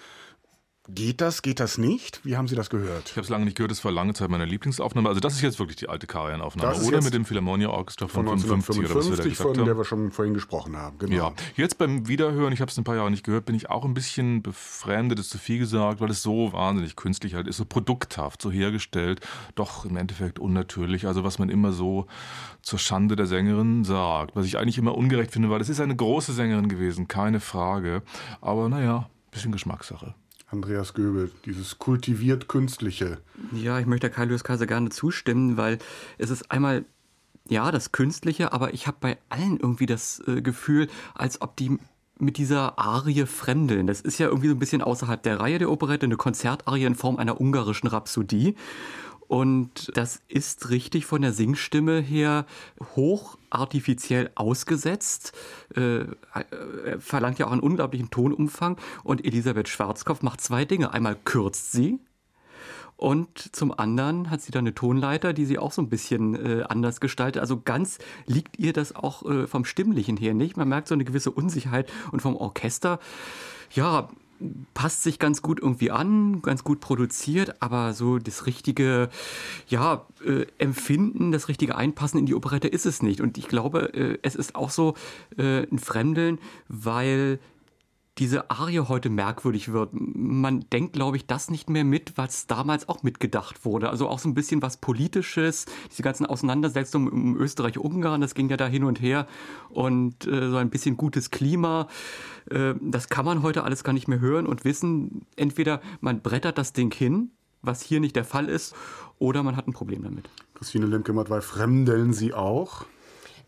S2: Geht das, geht das nicht? Wie haben Sie das gehört?
S5: Ich habe es lange nicht gehört, das war lange Zeit meine Lieblingsaufnahme. Also das ist jetzt wirklich die alte Karajan-Aufnahme, oder? Mit dem Philharmonia Orchestra von, von 1955, oder was wir da
S2: gesagt von der wir schon vorhin gesprochen haben.
S5: Genau. Ja, jetzt beim Wiederhören, ich habe es ein paar Jahre nicht gehört, bin ich auch ein bisschen befremdet, ist zu viel gesagt, weil es so wahnsinnig künstlich halt ist, so produkthaft, so hergestellt, doch im Endeffekt unnatürlich. Also was man immer so zur Schande der Sängerin sagt, was ich eigentlich immer ungerecht finde, weil es ist eine große Sängerin gewesen, keine Frage. Aber naja, bisschen Geschmackssache.
S2: Andreas Göbel, dieses kultiviert Künstliche.
S4: Ja, ich möchte Kai Lewis Kaiser gerne zustimmen, weil es ist einmal ja das Künstliche, aber ich habe bei allen irgendwie das äh, Gefühl, als ob die mit dieser Arie fremdeln. Das ist ja irgendwie so ein bisschen außerhalb der Reihe der Operette, eine Konzertarie in Form einer ungarischen Rhapsodie. Und das ist richtig von der Singstimme her hoch artifiziell ausgesetzt, äh, äh, verlangt ja auch einen unglaublichen Tonumfang. Und Elisabeth Schwarzkopf macht zwei Dinge. Einmal kürzt sie, und zum anderen hat sie da eine Tonleiter, die sie auch so ein bisschen äh, anders gestaltet. Also ganz liegt ihr das auch äh, vom Stimmlichen her nicht. Man merkt so eine gewisse Unsicherheit und vom Orchester. Ja, passt sich ganz gut irgendwie an, ganz gut produziert, aber so das richtige ja, äh, Empfinden, das richtige Einpassen in die Operette ist es nicht. Und ich glaube, äh, es ist auch so äh, ein Fremdeln, weil diese Arie heute merkwürdig wird. Man denkt, glaube ich, das nicht mehr mit, was damals auch mitgedacht wurde. Also auch so ein bisschen was Politisches, diese ganzen Auseinandersetzungen im Österreich-Ungarn, das ging ja da hin und her und äh, so ein bisschen gutes Klima. Äh, das kann man heute alles gar nicht mehr hören und wissen. Entweder man brettert das Ding hin, was hier nicht der Fall ist, oder man hat ein Problem damit.
S2: Christine Lemke-Matt, weil fremdeln Sie auch?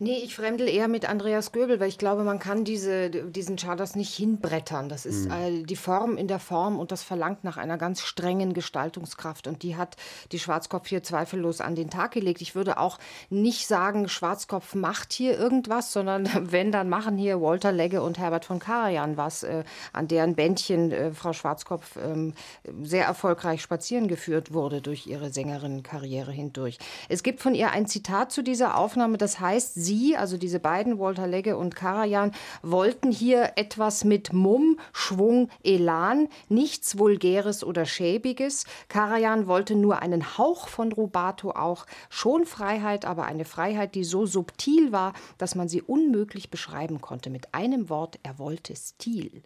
S3: Nee, ich fremdel eher mit Andreas Göbel, weil ich glaube, man kann diese, diesen Charters nicht hinbrettern. Das ist mhm. äh, die Form in der Form und das verlangt nach einer ganz strengen Gestaltungskraft. Und die hat die Schwarzkopf hier zweifellos an den Tag gelegt. Ich würde auch nicht sagen, Schwarzkopf macht hier irgendwas, sondern wenn, dann machen hier Walter Legge und Herbert von Karajan was, äh, an deren Bändchen äh, Frau Schwarzkopf ähm, sehr erfolgreich spazieren geführt wurde durch ihre Sängerinnenkarriere hindurch. Es gibt von ihr ein Zitat zu dieser Aufnahme, das heißt, Sie, also diese beiden, Walter Legge und Karajan, wollten hier etwas mit Mumm, Schwung, Elan, nichts Vulgäres oder Schäbiges. Karajan wollte nur einen Hauch von Rubato auch, schon Freiheit, aber eine Freiheit, die so subtil war, dass man sie unmöglich beschreiben konnte. Mit einem Wort, er wollte Stil.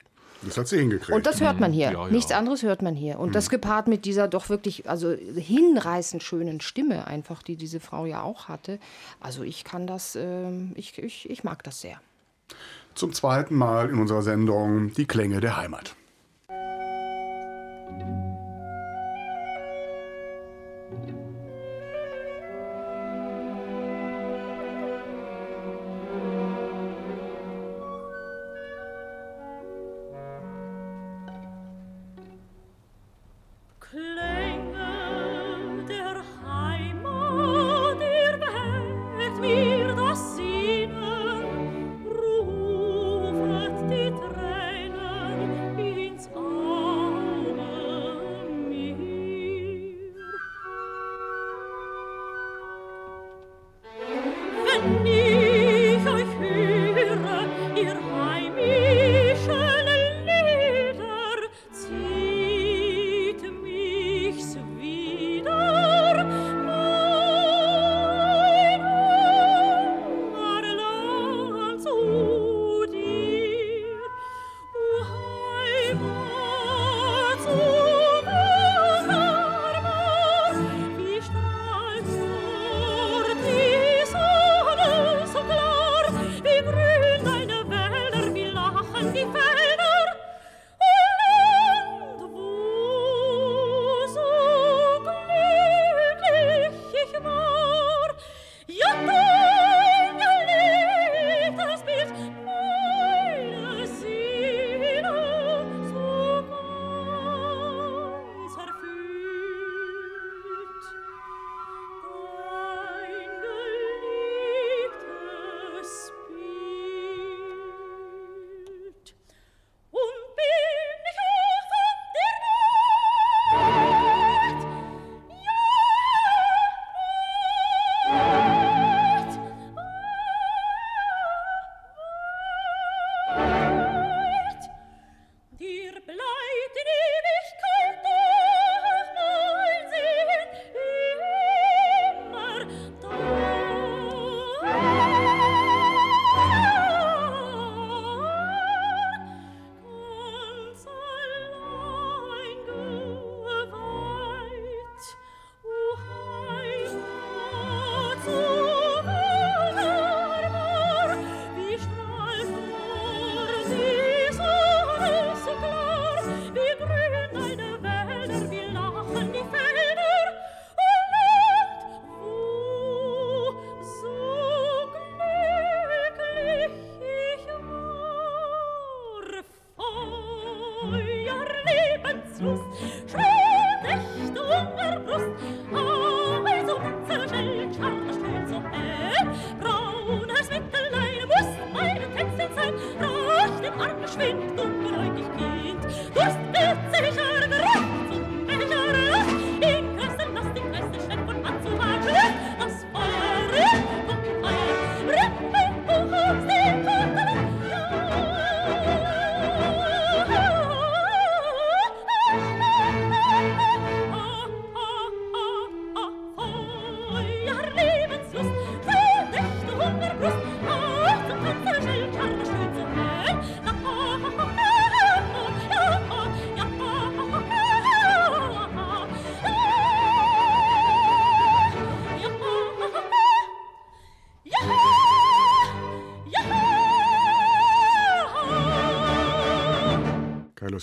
S2: Das hat sie hingekriegt.
S3: Und das hört man hier. Ja, ja. Nichts anderes hört man hier. Und mhm. das gepaart mit dieser doch wirklich also hinreißend schönen Stimme einfach, die diese Frau ja auch hatte. Also ich kann das, äh, ich, ich, ich mag das sehr.
S2: Zum zweiten Mal in unserer Sendung die Klänge der Heimat.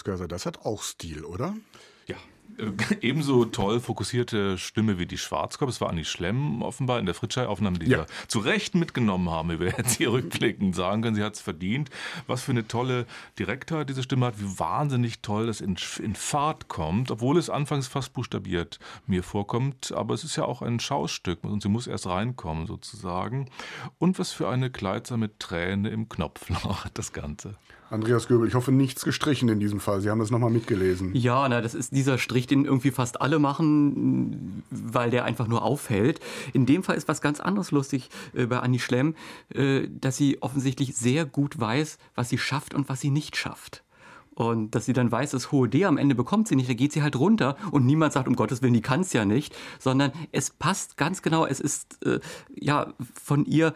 S2: Das hat auch Stil, oder?
S5: Ja, äh, ebenso toll fokussierte Stimme wie die Schwarzkopf. Es war Anni Schlemm offenbar in der Fritschei-Aufnahme, die ja. wir zu Recht mitgenommen haben, wie wir jetzt hier rückblickend sagen können. Sie hat es verdient. Was für eine tolle Direktheit diese Stimme hat, wie wahnsinnig toll das in, in Fahrt kommt, obwohl es anfangs fast buchstabiert mir vorkommt. Aber es ist ja auch ein Schaustück und sie muss erst reinkommen sozusagen. Und was für eine kleidsame Träne im Knopfloch das Ganze.
S2: Andreas Göbel, ich hoffe, nichts gestrichen in diesem Fall. Sie haben das nochmal mitgelesen.
S4: Ja, na, das ist dieser Strich, den irgendwie fast alle machen, weil der einfach nur auffällt. In dem Fall ist was ganz anderes lustig äh, bei Annie Schlemm, äh, dass sie offensichtlich sehr gut weiß, was sie schafft und was sie nicht schafft. Und dass sie dann weiß, das hohe D am Ende bekommt sie nicht, da geht sie halt runter und niemand sagt, um Gottes Willen, die kann es ja nicht, sondern es passt ganz genau, es ist äh, ja von ihr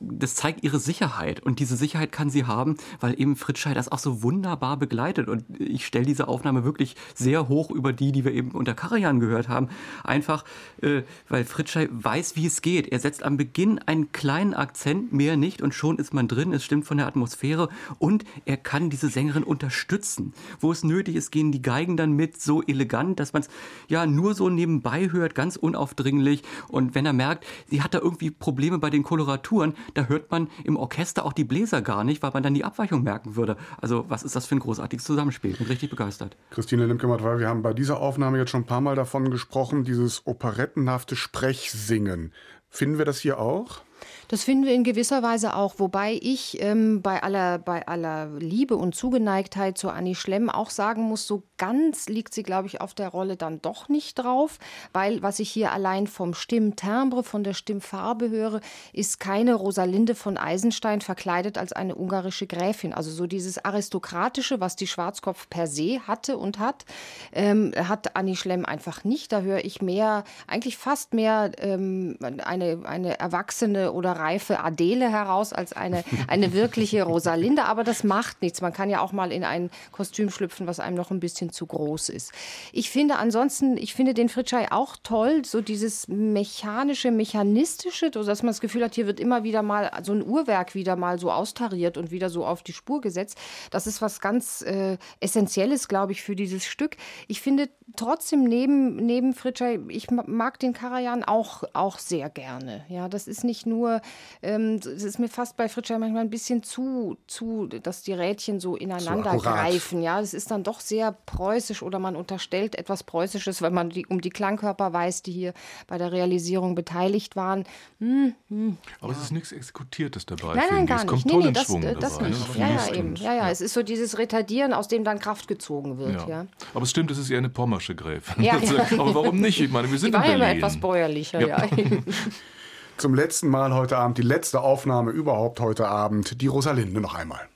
S4: das zeigt ihre Sicherheit. Und diese Sicherheit kann sie haben, weil eben Fritschei das auch so wunderbar begleitet. Und ich stelle diese Aufnahme wirklich sehr hoch über die, die wir eben unter Karajan gehört haben. Einfach, äh, weil Fritschei weiß, wie es geht. Er setzt am Beginn einen kleinen Akzent, mehr nicht, und schon ist man drin. Es stimmt von der Atmosphäre. Und er kann diese Sängerin unterstützen. Wo es nötig ist, gehen die Geigen dann mit so elegant, dass man es ja nur so nebenbei hört, ganz unaufdringlich. Und wenn er merkt, sie hat da irgendwie Probleme bei den Koloraturen, da hört man im Orchester auch die Bläser gar nicht, weil man dann die Abweichung merken würde. Also was ist das für ein großartiges Zusammenspiel? Bin richtig begeistert.
S2: Christine Limkemert, weil wir haben bei dieser Aufnahme jetzt schon ein paar Mal davon gesprochen, dieses operettenhafte Sprechsingen. Finden wir das hier auch?
S3: Das finden wir in gewisser Weise auch, wobei ich ähm, bei, aller, bei aller Liebe und Zugeneigtheit zu Annie Schlemm auch sagen muss, so ganz liegt sie, glaube ich, auf der Rolle dann doch nicht drauf, weil was ich hier allein vom Stimmtimbre, von der Stimmfarbe höre, ist keine Rosalinde von Eisenstein verkleidet als eine ungarische Gräfin. Also so dieses Aristokratische, was die Schwarzkopf per se hatte und hat, ähm, hat Annie Schlemm einfach nicht. Da höre ich mehr, eigentlich fast mehr ähm, eine, eine erwachsene oder reife Adele heraus als eine, eine wirkliche Rosalinde. Aber das macht nichts. Man kann ja auch mal in ein Kostüm schlüpfen, was einem noch ein bisschen zu groß ist. Ich finde ansonsten, ich finde den Fritschei auch toll, so dieses mechanische, mechanistische, dass man das Gefühl hat, hier wird immer wieder mal so ein Uhrwerk wieder mal so austariert und wieder so auf die Spur gesetzt. Das ist was ganz äh, Essentielles, glaube ich, für dieses Stück. Ich finde trotzdem neben, neben Fritschei, ich mag den Karajan auch, auch sehr gerne. Ja, das ist nicht nur ähm, es ist mir fast bei Fritschei manchmal ein bisschen zu, zu, dass die Rädchen so ineinander greifen. Ja, es ist dann doch sehr preußisch oder man unterstellt etwas Preußisches, wenn man die, um die Klangkörper weiß, die hier bei der Realisierung beteiligt waren. Hm,
S5: hm, Aber ja. es ist nichts Exekutiertes dabei.
S3: Nein, nein, gar
S5: es
S3: nicht.
S5: kommt
S3: nee, nee, das,
S5: Schwung
S3: das
S5: dabei,
S3: nicht. Ja, ja, eben. Ja, ja, es ist so dieses Retardieren, aus dem dann Kraft gezogen wird. Ja. ja.
S5: Aber es stimmt, es ist eher eine pommersche Gräfin.
S3: Ja,
S5: ja. Aber warum nicht? Ich meine, wir sind
S3: die
S5: in
S3: war
S5: Berlin.
S3: immer etwas bäuerlicher, ja.
S2: Zum letzten Mal heute Abend, die letzte Aufnahme überhaupt heute Abend, die Rosalinde noch einmal.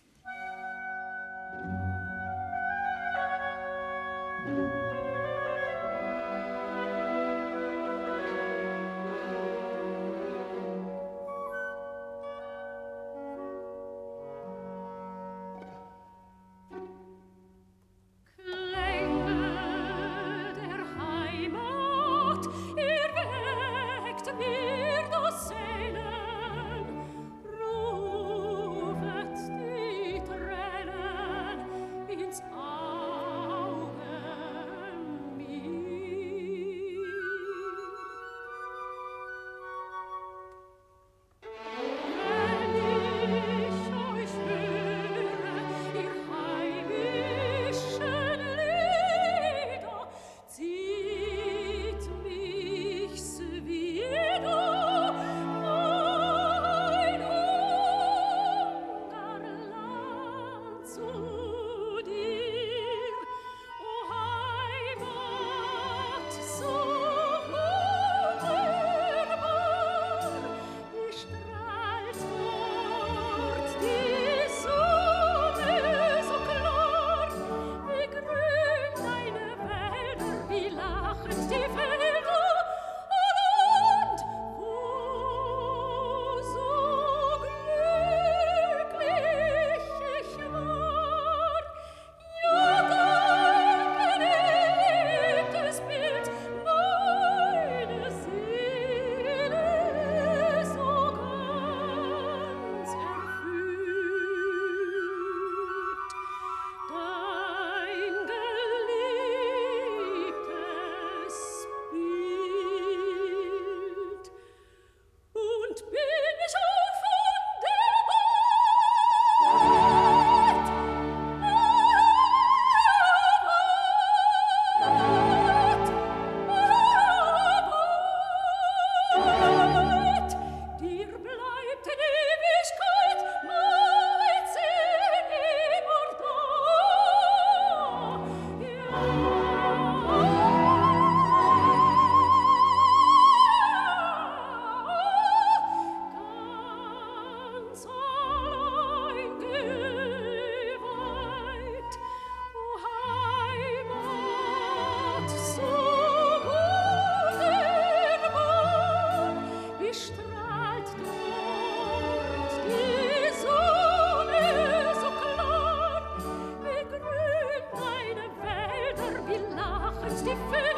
S7: als die
S2: Vögel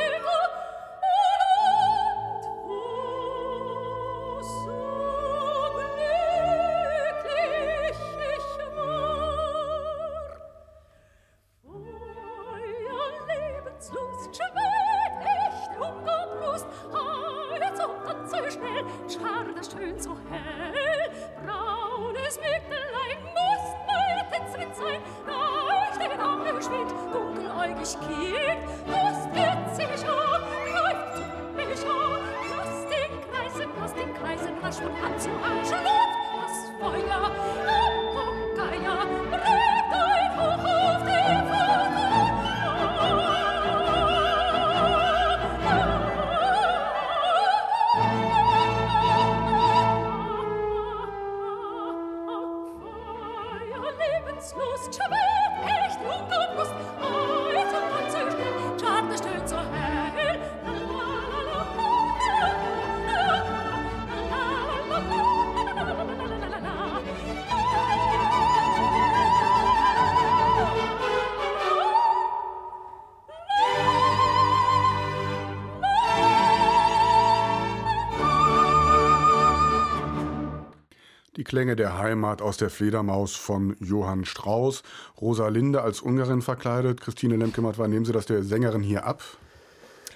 S2: Klänge der Heimat aus der Fledermaus von Johann Strauss. Rosalinde als Ungarin verkleidet. Christine Lemke-Matt, nehmen Sie das der Sängerin hier ab?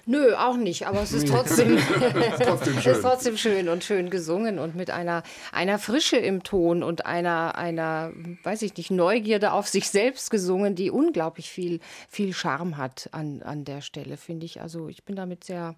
S3: Nö, auch nicht, aber es ist trotzdem,
S2: trotzdem schön.
S3: ist trotzdem schön und schön gesungen und mit einer, einer Frische im Ton und einer, einer, weiß ich nicht, Neugierde auf sich selbst gesungen, die unglaublich viel, viel Charme hat an, an der Stelle, finde ich. Also ich bin damit sehr,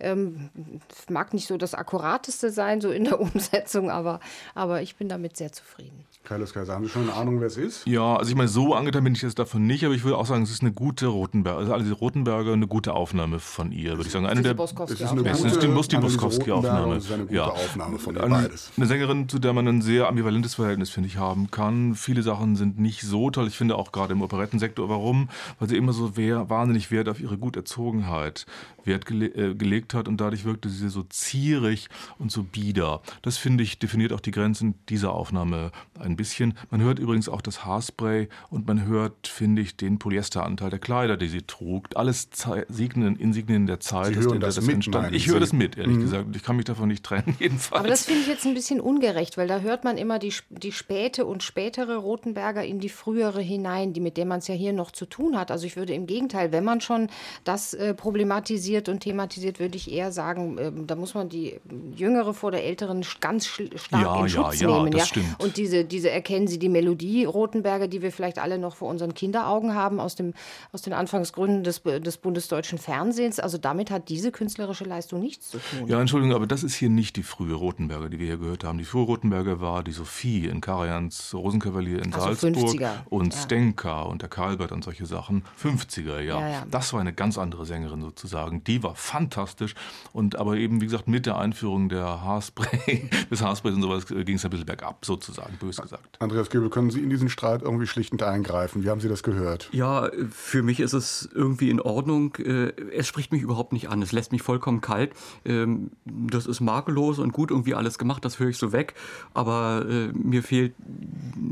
S3: ähm, es mag nicht so das Akkurateste sein, so in der Umsetzung, aber, aber ich bin damit sehr zufrieden.
S2: Kaius Kaiser, haben Sie schon eine Ahnung, wer es ist?
S5: Ja, also ich meine, so angetan bin ich jetzt davon nicht, aber ich würde auch sagen, es ist eine gute Rotenberger, also alle Rotenberger eine gute Aufnahme von ihr, würde ich sagen. Eine der
S3: Boskowski
S2: Es ist eine gute
S5: ist die Musti
S2: Anneliese
S5: Boskowski-Aufnahme.
S2: Rothenberger und Es ist eine gute
S5: Ja.
S2: Aufnahme von ihr
S5: Eine,
S2: beides.
S5: eine Sängerin, zu der man ein sehr ambivalentes Verhältnis, finde ich, haben kann. Viele Sachen sind nicht so toll. Ich finde auch gerade im Operettensektor. Warum? Weil sie immer so wer, wahnsinnig Wert auf ihre Guterzogenheit Wert gele äh, gelegt hat und dadurch wirkte sie so zierig und so bieder. Das finde ich definiert auch die Grenzen dieser Aufnahme ein bisschen. Man hört übrigens auch das Haarspray und man hört, finde ich, den Polyesteranteil der Kleider, die sie trug. Alles Signien, Insignien der Zeit.
S2: Sie hören
S5: der
S2: das mit,
S5: Ich höre das mit, ehrlich
S2: Mhm.
S5: gesagt. Ich kann mich davon nicht trennen, jedenfalls.
S3: Aber das finde ich jetzt ein bisschen ungerecht, weil da hört man immer die, die späte und spätere Rotenberger in die frühere hinein, die mit der man es ja hier noch zu tun hat. Also ich würde im Gegenteil, wenn man schon das äh, problematisiert und thematisiert, würde ich eher sagen, ähm, da muss man die jüngere vor der älteren ganz stark
S5: Ja,
S3: in Schutz
S5: ja,
S3: nehmen.
S5: das
S3: ja?
S5: stimmt.
S3: Und diese, diese erkennen Sie die Melodie Rotenberger, die wir vielleicht alle noch vor unseren Kinderaugen haben aus, dem, aus den Anfangsgründen des, des bundesdeutschen Fernsehens. Also damit hat diese künstlerische Leistung nichts zu tun.
S5: Ja, Entschuldigung, aber das ist hier nicht die frühe Rotenberger, die wir hier gehört haben. Die frühe Rotenberger war die Sophie in Karajan,s Rosenkavalier in
S3: Also
S5: Salzburg
S3: 50er,
S5: und
S3: ja.
S5: Stenka und der Karlbert und solche Sachen. 50er, ja.
S3: Ja, ja.
S5: Das war eine ganz andere Sängerin sozusagen. Die war fantastisch und aber eben, wie gesagt, mit der Einführung der Haarspray, des Haarsprays und sowas äh, ging es ein bisschen bergab, sozusagen, bös gesagt.
S2: Andreas Göbel, können Sie in diesen Streit irgendwie schlichtend eingreifen? Wie haben Sie das gehört?
S4: Ja, für mich ist es irgendwie in Ordnung. Äh, Es spricht mich überhaupt nicht an. Es lässt mich vollkommen kalt. Ähm, Das ist makellos und gut irgendwie alles gemacht. Das höre ich so weg. Aber äh, mir fehlt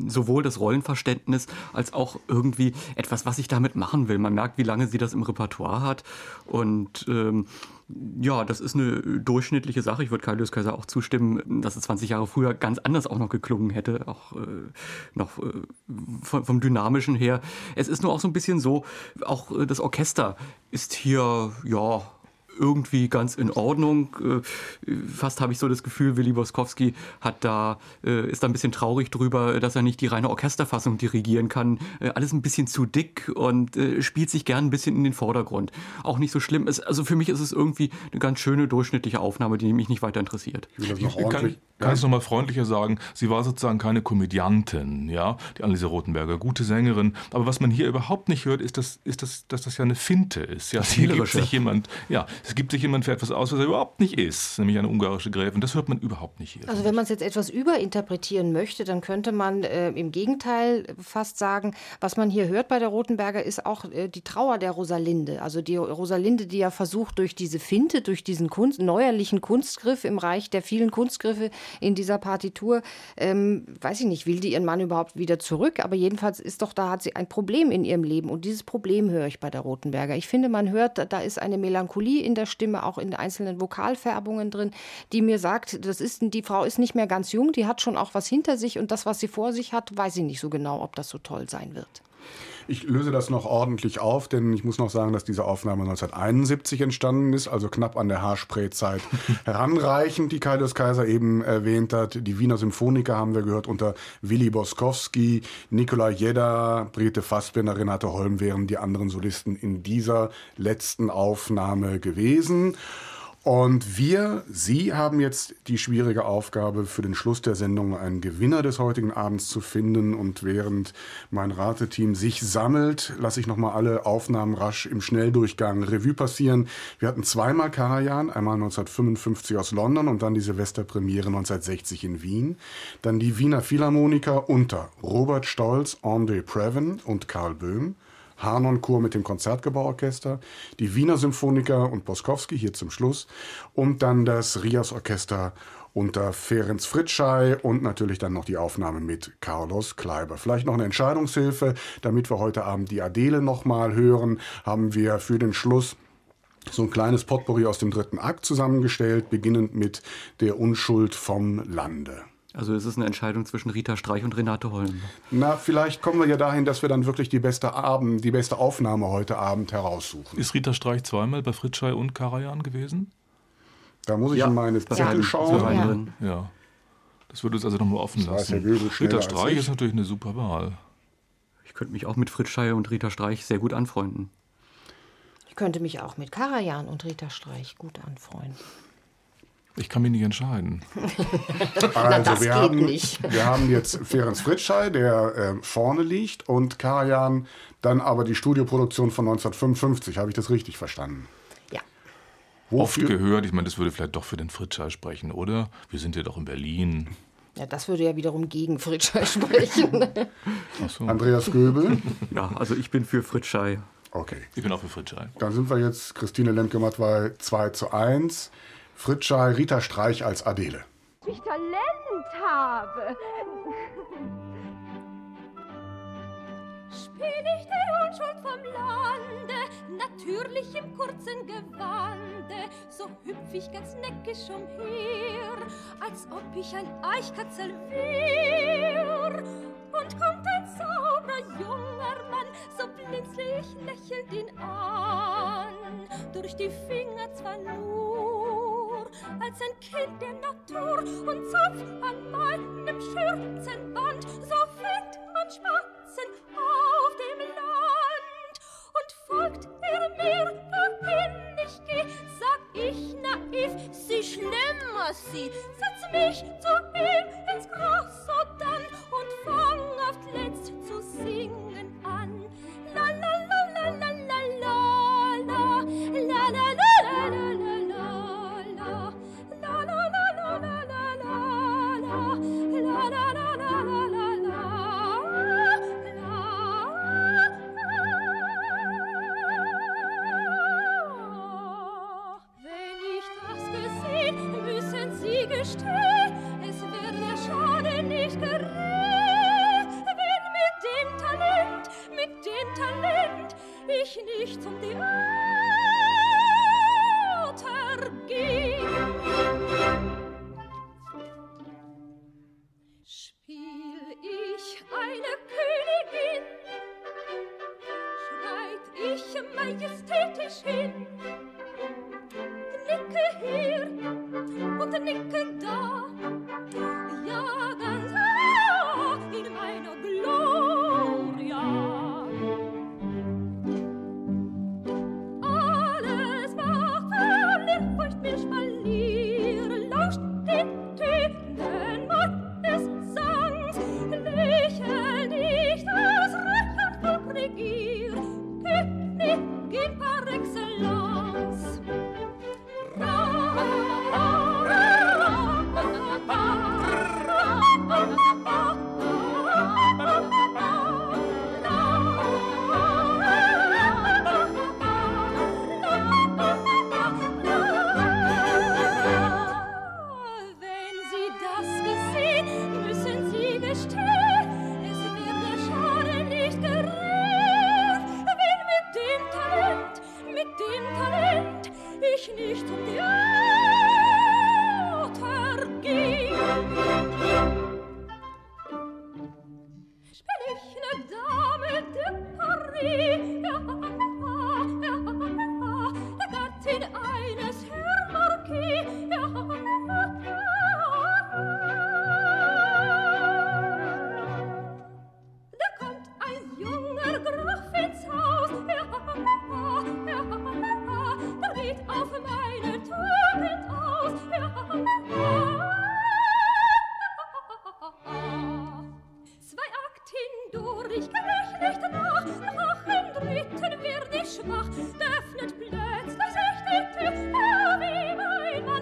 S4: sowohl das Rollenverständnis als auch irgendwie etwas, was ich damit machen will. Man merkt, wie lange sie das im Repertoire hat. Und ähm, ja, das ist eine durchschnittliche Sache. Ich würde Kaius Kaiser auch zustimmen, dass es 20 Jahre früher ganz anders auch noch geklungen hätte, auch äh, noch äh, vom, vom Dynamischen her. Es ist nur auch so ein bisschen so, auch äh, das Orchester ist hier, ja, irgendwie ganz in Ordnung. Äh, Fast habe ich so das Gefühl, Willy Boskowski hat da, äh, ist da ein bisschen traurig drüber, dass er nicht die reine Orchesterfassung dirigieren kann. Äh, Alles ein bisschen zu dick und spielt sich gern ein bisschen in den Vordergrund. Auch nicht so schlimm. Es, also für mich ist es irgendwie eine ganz schöne durchschnittliche Aufnahme, die mich nicht weiter interessiert.
S2: Ich will das noch
S5: Kann,
S2: ordentlich.
S5: kann ich es nochmal freundlicher sagen? Sie war sozusagen keine Komödiantin, ja, die Anneliese Rotenberger, gute Sängerin. Aber was man hier überhaupt nicht hört, ist, dass, ist das, dass das ja eine Finte ist. Ja, hier gibt sich jemand, ja, es gibt sich jemand für etwas aus, was er überhaupt nicht ist, nämlich eine ungarische Gräfin. Das hört man überhaupt nicht hier.
S3: Also wenn man es jetzt etwas überinterpretieren möchte, dann könnte man äh, im Gegenteil fast sagen, was man hier hört bei der Rotenberger ist auch äh, die Trauer der Rosalinde. Also die Rosalinde, die ja versucht durch diese Finte, durch diesen Kunst, neuerlichen Kunstgriff im Reich der vielen Kunstgriffe in dieser Partitur, ähm, weiß ich nicht, will die ihren Mann überhaupt wieder zurück? Aber jedenfalls ist doch, da hat sie ein Problem in ihrem Leben und dieses Problem höre ich bei der Rotenberger. Ich finde, man hört, da- ist eine Melancholie in der Stimme, auch in einzelnen Vokalfärbungen drin, die mir sagt, das ist, die Frau ist nicht mehr ganz jung, die hat schon auch was hinter sich und das, was sie vor sich hat, weiß ich nicht so genau, ob das so toll sein wird.
S2: Ich löse das noch ordentlich auf, denn ich muss noch sagen, dass diese Aufnahme 1971 entstanden ist, also knapp an der Haarsprayzeit heranreichend, die Kaius Kaiser eben erwähnt hat. Die Wiener Symphoniker haben wir gehört unter Willi Boskowski, Nikolai Jedda, Brigitte Fassbinder, Renate Holm wären die anderen Solisten in dieser letzten Aufnahme gewesen. Und wir, Sie haben jetzt die schwierige Aufgabe, für den Schluss der Sendung einen Gewinner des heutigen Abends zu finden. Und während mein Rateteam sich sammelt, lasse ich nochmal alle Aufnahmen rasch im Schnelldurchgang Revue passieren. Wir hatten zweimal Karajan, einmal 1955 aus London und dann die Silvesterpremiere 1960 in Wien. Dann die Wiener Philharmoniker unter Robert Stolz, André Previn und Karl Böhm. Hanon-Chor mit dem Konzertgebauorchester, die Wiener Symphoniker und Boskowski hier zum Schluss und dann das Rias-Orchester unter Ferenc Fritschei und natürlich dann noch die Aufnahme mit Carlos Kleiber. Vielleicht noch eine Entscheidungshilfe, damit wir heute Abend die Adele nochmal hören, haben wir für den Schluss so ein kleines Potpourri aus dem dritten Akt zusammengestellt, beginnend mit Der Unschuld vom Lande.
S4: Also ist es eine Entscheidung zwischen Rita Streich und Renate Holm.
S2: Na, vielleicht kommen wir ja dahin, dass wir dann wirklich die beste Abend, die beste Aufnahme heute Abend heraussuchen.
S5: Ist Rita Streich zweimal bei Fritschei und Karajan gewesen?
S2: Da muss ich
S4: Ja,
S2: in meine
S4: das
S2: Zettel schauen.
S3: Ja.
S5: Ja. Das würde uns also nochmal offen
S2: Das
S5: lassen. Rita Streich
S2: ich.
S5: ist natürlich eine super Wahl.
S4: Ich könnte mich auch mit Fritz Scheier und Rita Streich sehr gut anfreunden.
S3: Ich könnte mich auch mit Karajan und Rita Streich gut anfreunden.
S5: Ich kann mich nicht entscheiden.
S2: Also
S3: das
S2: wir,
S3: geht
S2: haben,
S3: nicht.
S2: wir haben jetzt Ferenc Fritschei, der äh, vorne liegt, und Karajan, dann aber die Studioproduktion von 1955. Habe ich das richtig verstanden?
S3: Ja.
S5: Oft
S2: Wofür?
S5: gehört, ich meine, das würde vielleicht doch für den Fritschei sprechen, oder? Wir sind ja doch in Berlin.
S3: Ja, das würde ja wiederum gegen Fritschei sprechen.
S5: Ach so.
S2: Andreas Göbel.
S4: Ja, also ich bin für Fritz Schei.
S2: Okay.
S5: Ich bin auch für Fritschei.
S2: Dann sind wir jetzt, Christine Lemke-Matt bei 2 zu 1. Fritschei, Rita Streich als Adele.
S7: ich Talent habe. Spiel ich die Unschuld vom Lande, natürlich im kurzen Gewande, so hüpf ich ganz neckisch umher, als ob ich ein Eichkatzel wär. Und kommt ein sauberer junger Mann, so blinzle ich lächelnd ihn an, durch die Finger zwar nur, als ein Kind der Natur. Und zupft an meinem Schürzenband, so findet man Spatzen auf dem Land. Und folgt er mir, wohin ich geh, sag ich naiv, sie schlimm als sie, setz mich zu ihm ins Gras sodann und fang auf letzt zu singen from the.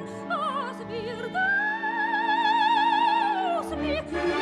S7: was wir da aus mir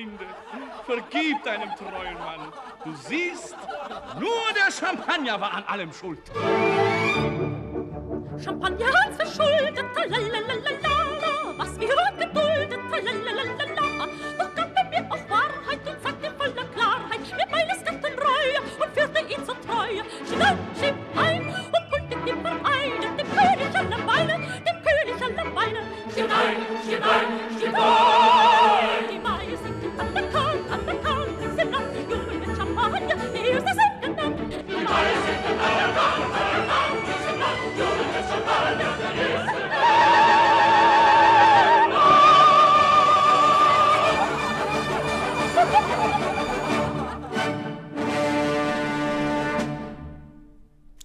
S6: Rosalinde, vergib deinem treuen Mann. Du siehst, nur der Champagner war an allem schuld.
S7: Champagner hat's verschuldet, lalalala, was wir geduldet, lalalala. Doch gab er mir auch Wahrheit und sagte voller Klarheit, mir meines Gatten Reue und führte ihn zur Treue. Ein, schieb ein und pullte ihm vereinen, dem König aller Beine, dem König aller Beine.
S6: Schieb ein, schieb ein, schieb ein.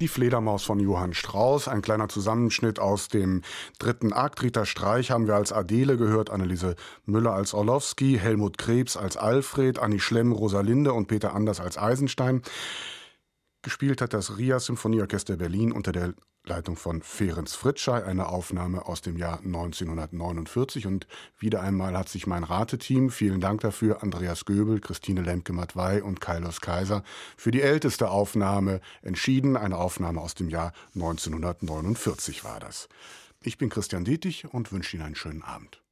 S2: Die Fledermaus von Johann Strauss, ein kleiner Zusammenschnitt aus dem dritten Akt. Rita Streich haben wir als Adele gehört, Anneliese Müller als Orlowski, Helmut Krebs als Alfred, Annie Schlemm, Rosalinde und Peter Anders als Eisenstein. Gespielt hat das RIA Symphonieorchester Berlin unter der Leitung von Ferenc Fritschei, eine Aufnahme aus dem Jahr 1949. Und wieder einmal hat sich mein Rateteam, vielen Dank dafür, Andreas Göbel, Christine Lemke-Matwei und Kailos Kaiser, für die älteste Aufnahme entschieden. Eine Aufnahme aus dem Jahr 1949 war das. Ich bin Christian Dietig und wünsche Ihnen einen schönen Abend.